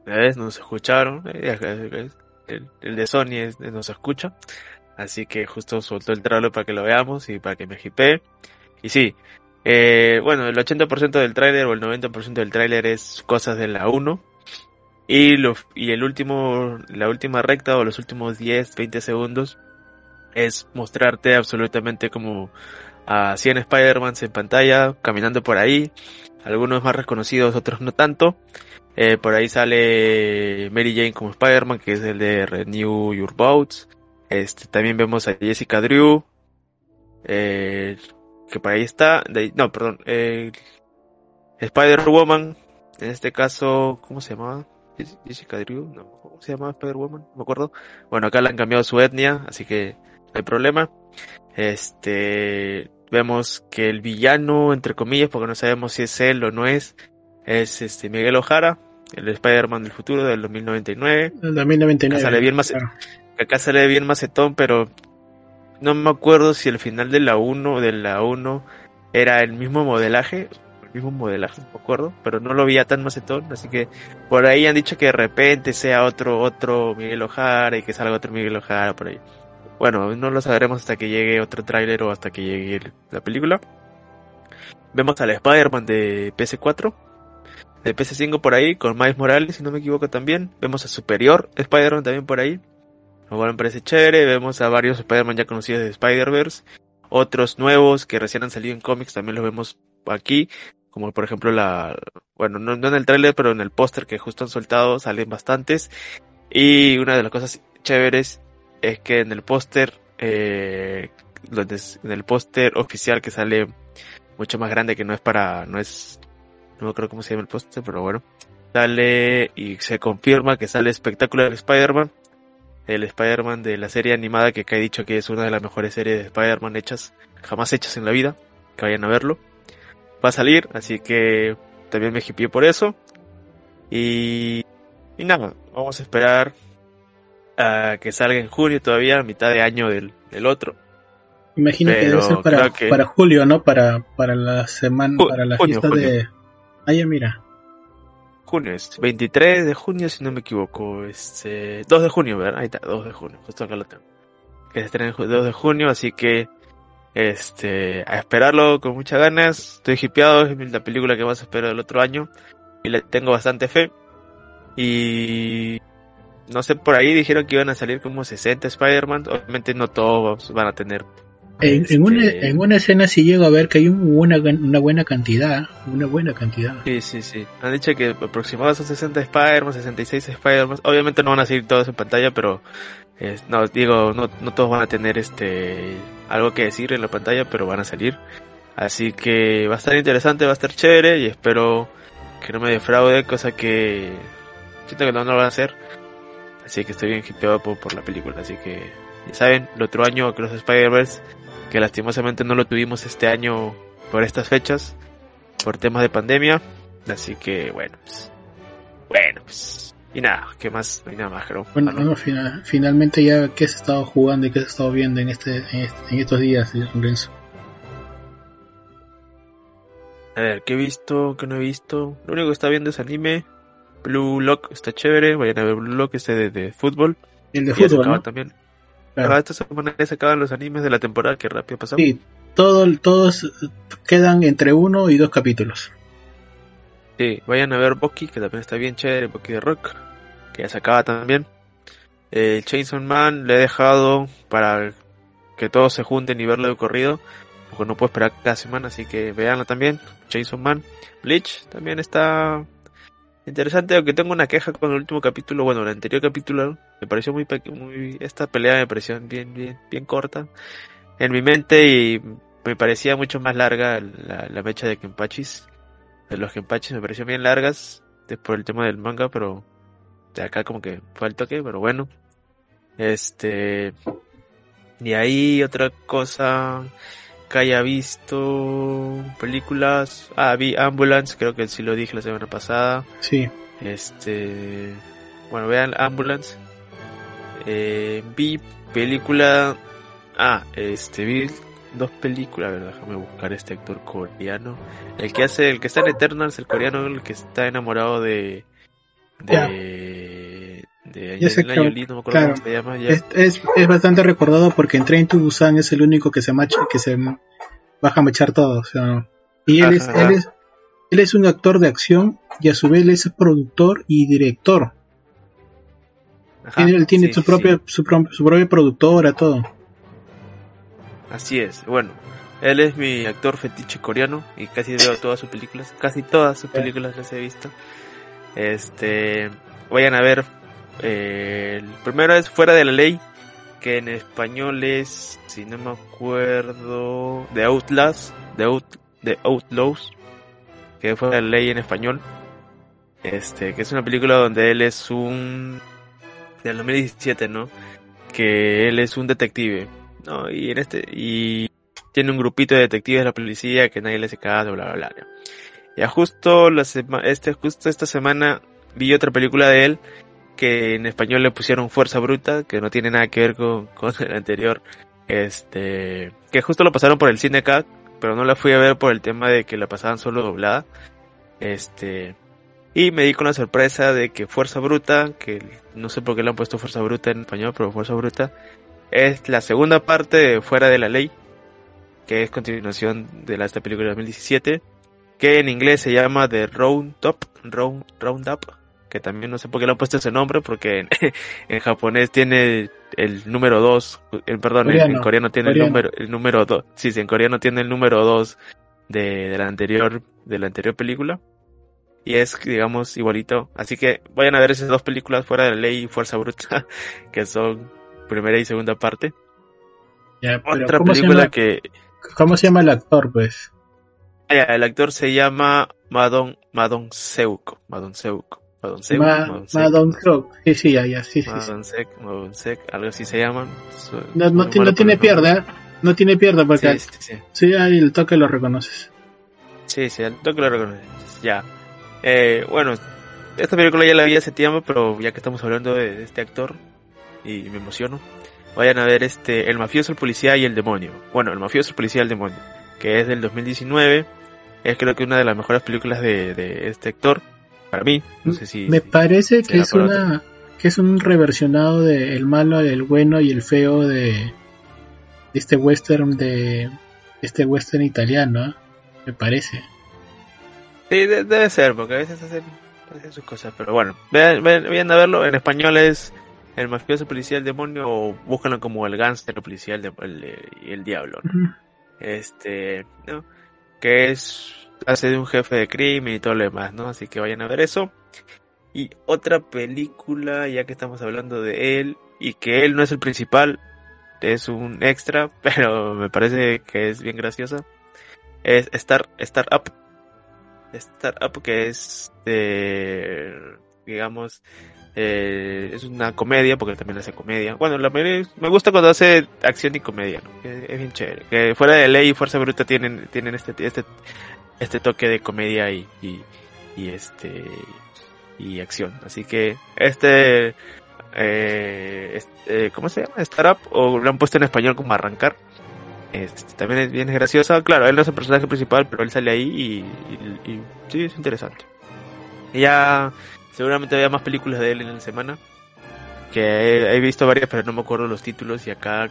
Speaker 3: ¿Ves? Nos escucharon, eh, el, de Sony nos escucha, así que justo soltó el tráiler para que lo veamos y para que me hipee. Y sí, eh, bueno, el 80% del tráiler o el 90% del tráiler es cosas de la 1. Y, lo, y el último, la última recta o los últimos 10, 20 segundos es mostrarte absolutamente como a 100 Spider-Man en pantalla, caminando por ahí. Algunos más reconocidos, otros no tanto. Eh, por ahí sale Mary Jane como Spider-Man, que es el de Renew Your Boats. Este, también vemos a Jessica Drew. Eh, que por ahí está, no, perdón, eh, Spider-Woman, en este caso, ¿cómo se llamaba? Jessica Drew, no, ¿cómo se llamaba Spider-Woman? No me acuerdo. Bueno, acá le han cambiado su etnia, así que no hay problema. Este, vemos que el villano, entre comillas, porque no sabemos si es él o no es, es este Miguel Ojara, el Spider-Man del futuro del 2099.
Speaker 2: El 2099.
Speaker 3: Acá sale bien, acá sale bien macetón, pero no me acuerdo si el final de la 1 de la 1 era el mismo modelaje, el mismo modelaje, no me acuerdo, pero no lo veía tan macetón, así que por ahí han dicho que de repente sea otro otro Miguel Ojara y que salga otro Miguel Ojara por ahí. Bueno, no lo sabremos hasta que llegue otro tráiler o hasta que llegue la película. Vemos al Spider-Man de PS4, de PS5 por ahí, con Miles Morales, si no me equivoco también. Vemos a Superior Spider-Man también por ahí. Cual me parece chévere. Vemos a varios Spider-Man ya conocidos de Spider-Verse. Otros nuevos que recién han salido en cómics también los vemos aquí. Como por ejemplo la... Bueno, no, en el tráiler, pero en el póster que justo han soltado salen bastantes. Y una de las cosas chéveres es que en el póster... Eh, en el póster oficial que sale mucho más grande que no es para... No es... No acuerdo cómo se llama el póster, pero bueno. Sale y se confirma que sale Spectacular Spider-Man el Spider-Man de la serie animada que he dicho que es una de las mejores series de Spider-Man hechas, jamás hechas en la vida, que vayan a verlo. Va a salir, así que también me hippie por eso. Y, y nada, vamos a esperar a que salga en junio todavía, a mitad de año del, del otro.
Speaker 2: Imagino que debe ser para, para julio, ¿no? Para, para la semana, para la fiesta de... Ah, mira
Speaker 3: junio, es 23 de junio, si no me equivoco, este, 2 de junio, ¿verdad? Ahí está, 2 de junio, justo acá lo tengo. Que se estrena el 2 de junio, así que, este, a esperarlo con muchas ganas, estoy hipeado, es la película que más espero del otro año, y le tengo bastante fe, y, no sé, por ahí dijeron que iban a salir como 60 Spider-Man, obviamente no todos van a tener
Speaker 2: En, en una,
Speaker 3: Este-
Speaker 2: en una escena sí llego a ver que hay un- una, una buena cantidad, una buena cantidad.
Speaker 3: Sí, sí, sí. Han dicho que aproximadamente son 60 Spider-Man, 66 Spider-Man. Obviamente no van a salir todos en pantalla, pero eh, no digo, no, no todos van a tener este algo que decir en la pantalla, pero van a salir. Así que va a estar interesante, va a estar chévere y espero que no me defraude, cosa que siento que no, no lo van a hacer. Así que estoy bien hipeado por, por la película. Así que ya saben, el otro año Across the Spider-Verse, que lastimosamente no lo tuvimos este año por estas fechas por temas de pandemia. Así que bueno, pues. Bueno, pues. Y nada, ¿qué más? No hay nada más, creo.
Speaker 2: Bueno,
Speaker 3: ¿no?
Speaker 2: final- finalmente ya qué has estado jugando y qué has estado viendo en este en, este- en estos días, Lorenzo.
Speaker 3: A ver, ¿qué he visto? ¿Qué no he visto? Lo único que está viendo es anime. Blue Lock está chévere. Vayan a ver Blue Lock, este de, de fútbol.
Speaker 2: El de
Speaker 3: Y
Speaker 2: fútbol,
Speaker 3: también.
Speaker 2: Claro.
Speaker 3: Ah, esta semana se acaban los animes de la temporada que rápido pasó.
Speaker 2: Sí, todo, todos quedan entre uno y dos capítulos.
Speaker 3: Sí, vayan a ver Bucky, que también está bien chévere, Bucky de Rock, que ya se acaba también. El Chainsaw Man le he dejado para que todos se junten y verlo de corrido, porque no puedo esperar cada semana, así que véanlo también. Chainsaw Man. Bleach también está interesante, aunque tengo una queja con el último capítulo, bueno, el anterior capítulo me pareció muy, muy esta pelea me pareció bien, bien, bien corta en mi mente y me parecía mucho más larga la, la mecha de Kenpachis de los Kenpachis me pareció bien largas por el tema del manga, pero de acá como que fue al toque, pero bueno. Este. Y ahí otra cosa que haya visto películas. Ah, vi Ambulance, creo que sí lo dije la semana pasada.
Speaker 2: Sí,
Speaker 3: Este. Bueno, vean Ambulance. Eh, vi película. Ah, este, vi dos películas. A ver, déjame buscar este actor coreano. El que hace, el que está en Eternals, el coreano, el que está enamorado de. De. De Angelina Jolie, no me acuerdo
Speaker 2: claro.
Speaker 3: cómo se llama. Ya.
Speaker 2: es, es, es bastante recordado porque en Train to Busan es el único que se macha, que se baja a mechar todo. O sea, y él es,
Speaker 3: Ajá.
Speaker 2: él es, él es un actor de acción y a su vez él es productor y director.
Speaker 3: Ajá,
Speaker 2: él tiene
Speaker 3: sí,
Speaker 2: su
Speaker 3: sí,
Speaker 2: propia, su, pro- su propia productora, todo.
Speaker 3: Así es, bueno, él es mi actor fetiche coreano y casi veo todas sus películas, casi todas sus películas las he visto. Este, vayan a ver, eh, el primero es Fuera de la Ley, que en español es, si no me acuerdo, The Outlaws, The, Out, The Outlaws, que fue la ley en español. Este, que es una película donde él es un, del 2017, ¿no? Que él es un detective, ¿no? Y en este, y tiene un grupito de detectives de la policía que nadie le hace caso, bla, bla, bla. Ya justo la sema- este, justo esta semana vi otra película de él que en español le pusieron Fuerza Bruta, que no tiene nada que ver con, con el anterior. Este, que justo lo pasaron por el cine acá, pero no la fui a ver por el tema de que la pasaban solo doblada. Este, y me di con la sorpresa de que Fuerza Bruta, que no sé por qué le han puesto Fuerza Bruta en español, pero Fuerza Bruta, es la segunda parte de Fuera de la Ley, que es continuación de la, esta película de 2017, que en inglés se llama The Round Up, Round, Roundup, que también no sé por qué le han puesto ese nombre, porque en, (laughs) en japonés tiene el número 2, perdón, en- en,
Speaker 2: Coreano,
Speaker 3: tiene
Speaker 2: coreano.
Speaker 3: el número el número 2, sí, sí, en coreano tiene el número 2 de, de la anterior de la anterior película y es digamos igualito, así que vayan a ver esas dos películas fuera de la ley y Fuerza Bruta, (laughs) que son primera y segunda parte.
Speaker 2: Ya,
Speaker 3: Otra
Speaker 2: ¿cómo, se
Speaker 3: película
Speaker 2: llama,
Speaker 3: que
Speaker 2: ¿Cómo se llama el actor, pues?
Speaker 3: Ah, ya, el actor se llama Madon Madon Seuko, Madon Seuko, Madon Seuko,
Speaker 2: Ma-. Sí, sí, ya, ya, sí, sí. sí.
Speaker 3: Madon Sek, Madon Sek, algo así se llaman.
Speaker 2: No, no,
Speaker 3: muy
Speaker 2: ti-
Speaker 3: malo
Speaker 2: no tiene pierda, ¿eh? No tiene pierda porque
Speaker 3: Sí, sí, sí.
Speaker 2: sí, ahí el toque lo reconoces.
Speaker 3: Sí, sí, al toque lo reconoces. Ya. Eh, bueno, esta película ya la vi hace tiempo, pero ya que estamos hablando de, de este actor, y me emociono, vayan a ver este El mafioso, el policía y el demonio. Bueno, El mafioso, el policía y el demonio, que es del 2019. Es creo que una de las mejores películas de, de este actor, para mí. No sé si...
Speaker 2: Me parece que es una que es un reversionado de El malo, el bueno y el feo de, de este western de este western italiano, ¿eh? me parece.
Speaker 3: Sí, de- debe ser, porque a veces hacen, hacen sus cosas, pero bueno, vayan a verlo. En español es el mafioso policía el demonio o búscalo como el gángster policía el, el, el, diablo, ¿no? Este, ¿no? Que es, hace de un jefe de crimen y todo lo demás, ¿no? Así que vayan a ver eso. Y otra película, ya que estamos hablando de él, y que él no es el principal, es un extra, (laughs) pero me parece que es bien graciosa, es Star, Star Up. Star Up que es de, digamos, eh, es una comedia, porque también hace comedia. Bueno, la me gusta cuando hace acción y comedia, ¿no? es, bien chévere. Que fuera de ley y fuerza bruta tienen, tienen este, este, este toque de comedia y, y, este, y acción. Así que este, eh, este, ¿cómo se llama? Startup, o lo han puesto en español como arrancar. Este, también es bien graciosa. Claro, él no es el personaje principal, pero él sale ahí y sí, es interesante. Y ya Seguramente había más películas de él en la semana. Que he, visto varias, pero no me acuerdo los títulos. Y acá,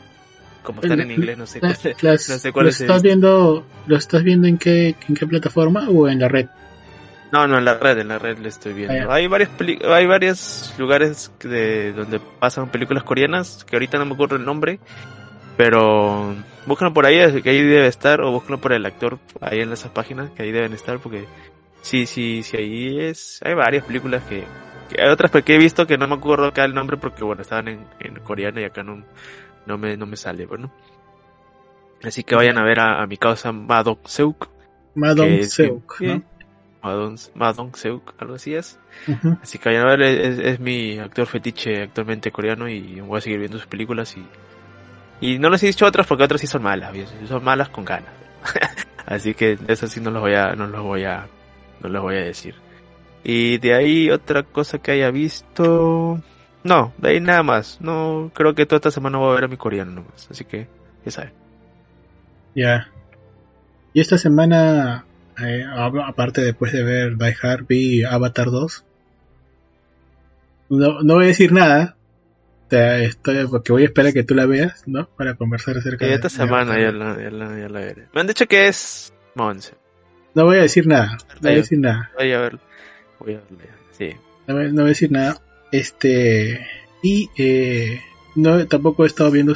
Speaker 3: como están en inglés, no sé, cuál, no sé cuál
Speaker 2: ¿lo Estás viendo, ¿Lo estás viendo en qué, en qué plataforma o en la red?
Speaker 3: No, no, en la red, en la red lo estoy viendo. Ah, hay varias hay varios lugares de donde pasan películas coreanas, que ahorita no me acuerdo el nombre, pero búsquenlo por ahí, que ahí debe estar, o búsquenlo por el actor ahí en esas páginas, que ahí deben estar, porque Sí, sí, sí, ahí es. Hay varias películas que, hay otras que he visto que no me acuerdo acá el nombre porque, bueno, estaban en, en coreano y acá no, no, me, no me sale, bueno. Así que vayan a ver a, mi causa Madong Seuk.
Speaker 2: Madong Seuk, ¿no?
Speaker 3: Madong, Seuk, algo así es. Así que vayan a ver, es, es, mi actor fetiche actualmente coreano y voy a seguir viendo sus películas y. Y no les he dicho otras porque otras sí son malas, son malas con ganas. (laughs) Así que eso sí no los voy a, no los voy a no les voy a decir. Y de ahí otra cosa que haya visto. No, de ahí nada más. No, creo que toda esta semana voy a ver a mi coreano nomás. Así que, ya saben.
Speaker 2: Ya. Y esta semana, eh, aparte después de ver Die Hard, vi Avatar 2. No, no voy a decir nada. estoy, porque voy a esperar que tú la veas, ¿no? Para conversar acerca
Speaker 3: de esta semana ya la, ya, la, ya la veré. Me han dicho que es Monse.
Speaker 2: No voy a decir nada. No voy a decir nada.
Speaker 3: Voy a ver. Voy a Sí.
Speaker 2: No, voy a decir nada. Este. Y eh, no, tampoco he estado viendo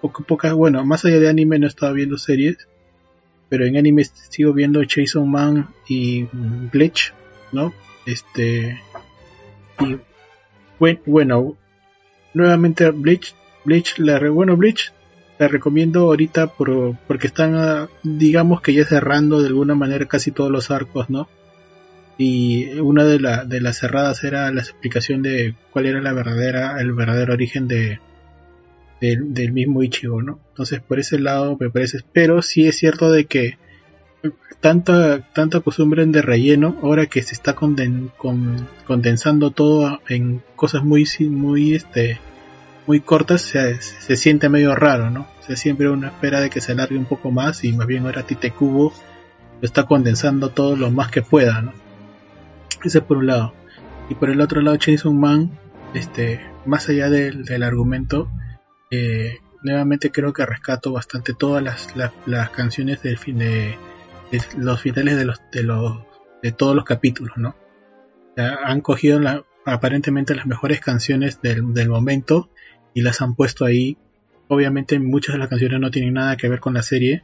Speaker 2: poco, pocas. Bueno, más allá de anime, no he estado viendo series. Pero en anime sigo viendo Jason Man y Bleach, ¿no? Este. Y. Bueno, nuevamente Bleach. Bleach, la, bueno, Bleach la recomiendo ahorita por, porque están, ah, digamos que ya cerrando de alguna manera casi todos los arcos, ¿no? Y una de, la, de las cerradas era la explicación de cuál era el verdadero origen de, del mismo Ichigo, ¿no? Entonces por ese lado me parece, pero sí es cierto de que tanta, tanta costumbre de relleno, ahora que se está condensando todo en cosas muy, muy, este, muy cortas se, se, siente medio raro, ¿no? O sea, siempre uno espera de que se alargue un poco más y más bien ahora Tite Cubo lo está condensando todo lo más que pueda, ¿no? Ese es por un lado. Y por el otro lado, Chainsaw Man, este, más allá del, del argumento, eh, nuevamente creo que rescato bastante todas las, las, canciones del fin de, los finales de los, de los de todos los capítulos, ¿no? han cogido aparentemente las mejores canciones del, del momento y las han puesto ahí. Obviamente muchas de las canciones no tienen nada que ver con la serie,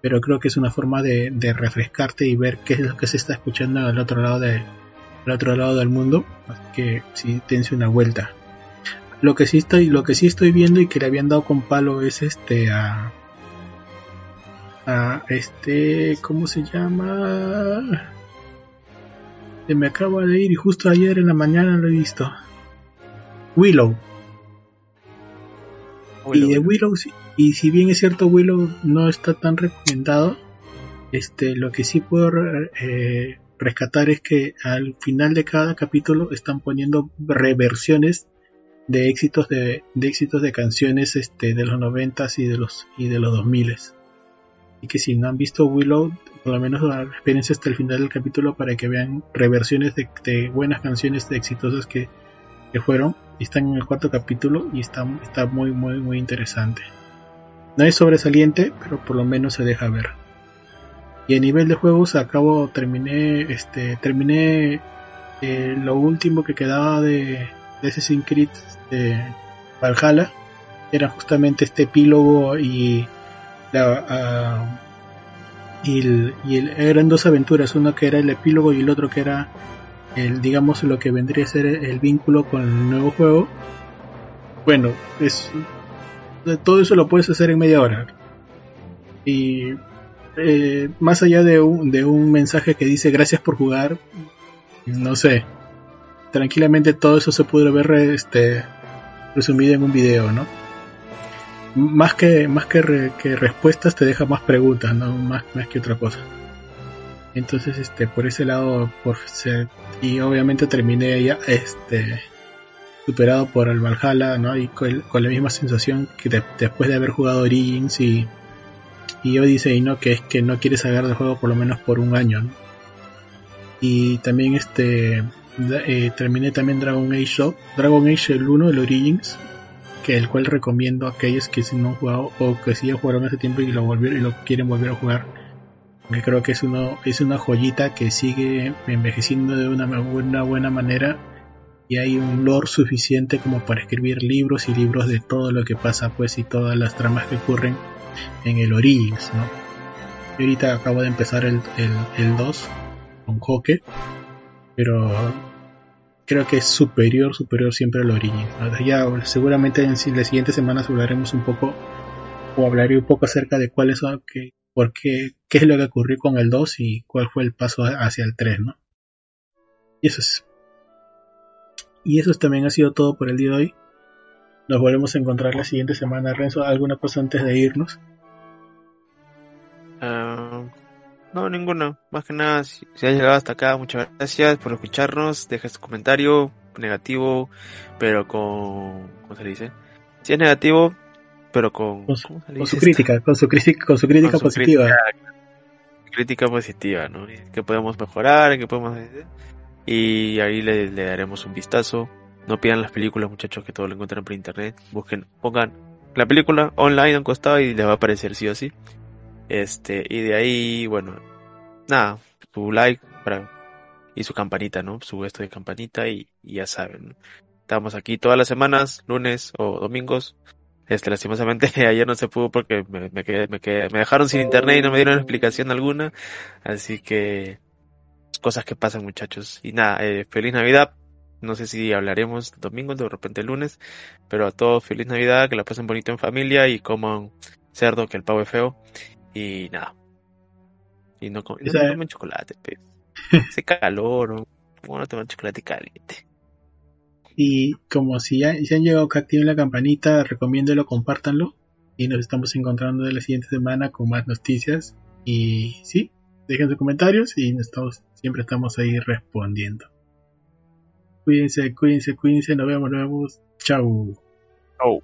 Speaker 2: pero creo que es una forma de, refrescarte y ver qué es lo que se está escuchando al otro lado de otro lado del mundo. Así que sí, tense una vuelta. Lo que sí estoy, lo que sí estoy viendo y que le habían dado con palo es este a, a este, ¿cómo se llama? Se me acaba de ir y justo ayer en la mañana lo he visto. Willow. Y de Willow, y si bien es cierto, Willow no está tan recomendado, este, lo que sí puedo eh, rescatar es que al final de cada capítulo están poniendo reversiones de éxitos de, éxitos de canciones este, de los noventas y de los y de los 2000 y que si no han visto Willow por lo menos la experiencia hasta el final del capítulo para que vean reversiones de, buenas canciones exitosas que, que fueron están en el cuarto capítulo y está, está muy, muy, muy interesante. No es sobresaliente, pero por lo menos se deja ver. Y a nivel de juegos, acabo, terminé, este, terminé eh, lo último que quedaba de, de Assassin's Creed este, Valhalla era justamente este epílogo y la, ah, y el, eran dos aventuras, uno que era el epílogo y el otro que era el digamos lo que vendría a ser el vínculo con el nuevo juego. Bueno, es todo eso lo puedes hacer en media hora. Y eh, más allá de un, de un mensaje que dice gracias por jugar, no sé, tranquilamente todo eso se puede ver este, resumido en un video, ¿no? Más que, más que, respuestas te deja más preguntas, ¿no? Más, más que otra cosa. Entonces, este, por ese lado, por ser, y obviamente terminé ya, este, superado por el Valhalla, ¿no? Y con, la misma sensación que después de haber jugado Origins y, y Odyssey, ¿no? Que es que no quieres saber del juego por lo menos por un año. Y también este, eh, terminé también Dragon Age Dragon Age el 1, el Origins, que el cual recomiendo a aquellos que si no han jugado o que sí ya jugaron hace tiempo y lo volvieron y lo quieren volver a jugar. Que creo que es uno, es una joyita que sigue envejeciendo de una, una buena manera y hay un lore suficiente como para escribir libros y libros de todo lo que pasa pues y todas las tramas que ocurren en el Origins, ¿no? Yo ahorita acabo de empezar el, el, el 2 con Hoke, pero creo que es superior, superior siempre al Origins. Ya seguramente en las siguientes semanas hablaremos un poco o hablaré un poco acerca de cuáles son, por qué, qué es lo que ocurrió con el 2 y cuál fue el paso hacia el 3, ¿no? Y eso es. Y eso también ha sido todo por el día de hoy. Nos volvemos a encontrar la siguiente semana. Renzo, ¿alguna cosa antes de irnos?
Speaker 3: Uh, no, ninguna. Más que nada, si, si, has llegado hasta acá, muchas gracias por escucharnos. Deja su comentario negativo, pero con. ¿Cómo se dice? Si es negativo, pero con.
Speaker 2: Con su, con su crítica, con su, crítica, con su crítica con su positiva.
Speaker 3: Crítica, crítica positiva, ¿no? Que podemos mejorar, que podemos. Y ahí le, le daremos un vistazo. No pidan las películas, muchachos, que todo lo encuentran por internet. Busquen, pongan la película online a un costado y les va a aparecer sí o sí. Este, y de ahí, bueno, nada, su like para, y su campanita, ¿no? Su esto de campanita y, y ya saben. Estamos aquí todas las semanas, lunes o domingos. Este, lastimosamente (laughs) ayer no se pudo porque me, me, quedé, me, quedé, me dejaron sin internet y no me dieron explicación alguna. Así que, cosas que pasan muchachos. Y nada, eh, feliz Navidad. No sé si hablaremos domingo, de repente lunes, pero a todos feliz Navidad, que la pasen bonito en familia y coman cerdo, que el pavo es feo. Y nada. Y no, com no comen chocolate, pues. (laughs) Hace calor, ¿no? ¿Cómo no tomar chocolate caliente?
Speaker 2: Y como si ya, si han llegado que activen la campanita, recomiéndelo, compártanlo. Y nos estamos encontrando en la siguiente semana con más noticias. Y sí, dejen sus comentarios y siempre estamos ahí respondiendo. Cuídense, cuídense, cuídense. Nos vemos, nos vemos. Chau.
Speaker 3: Chau.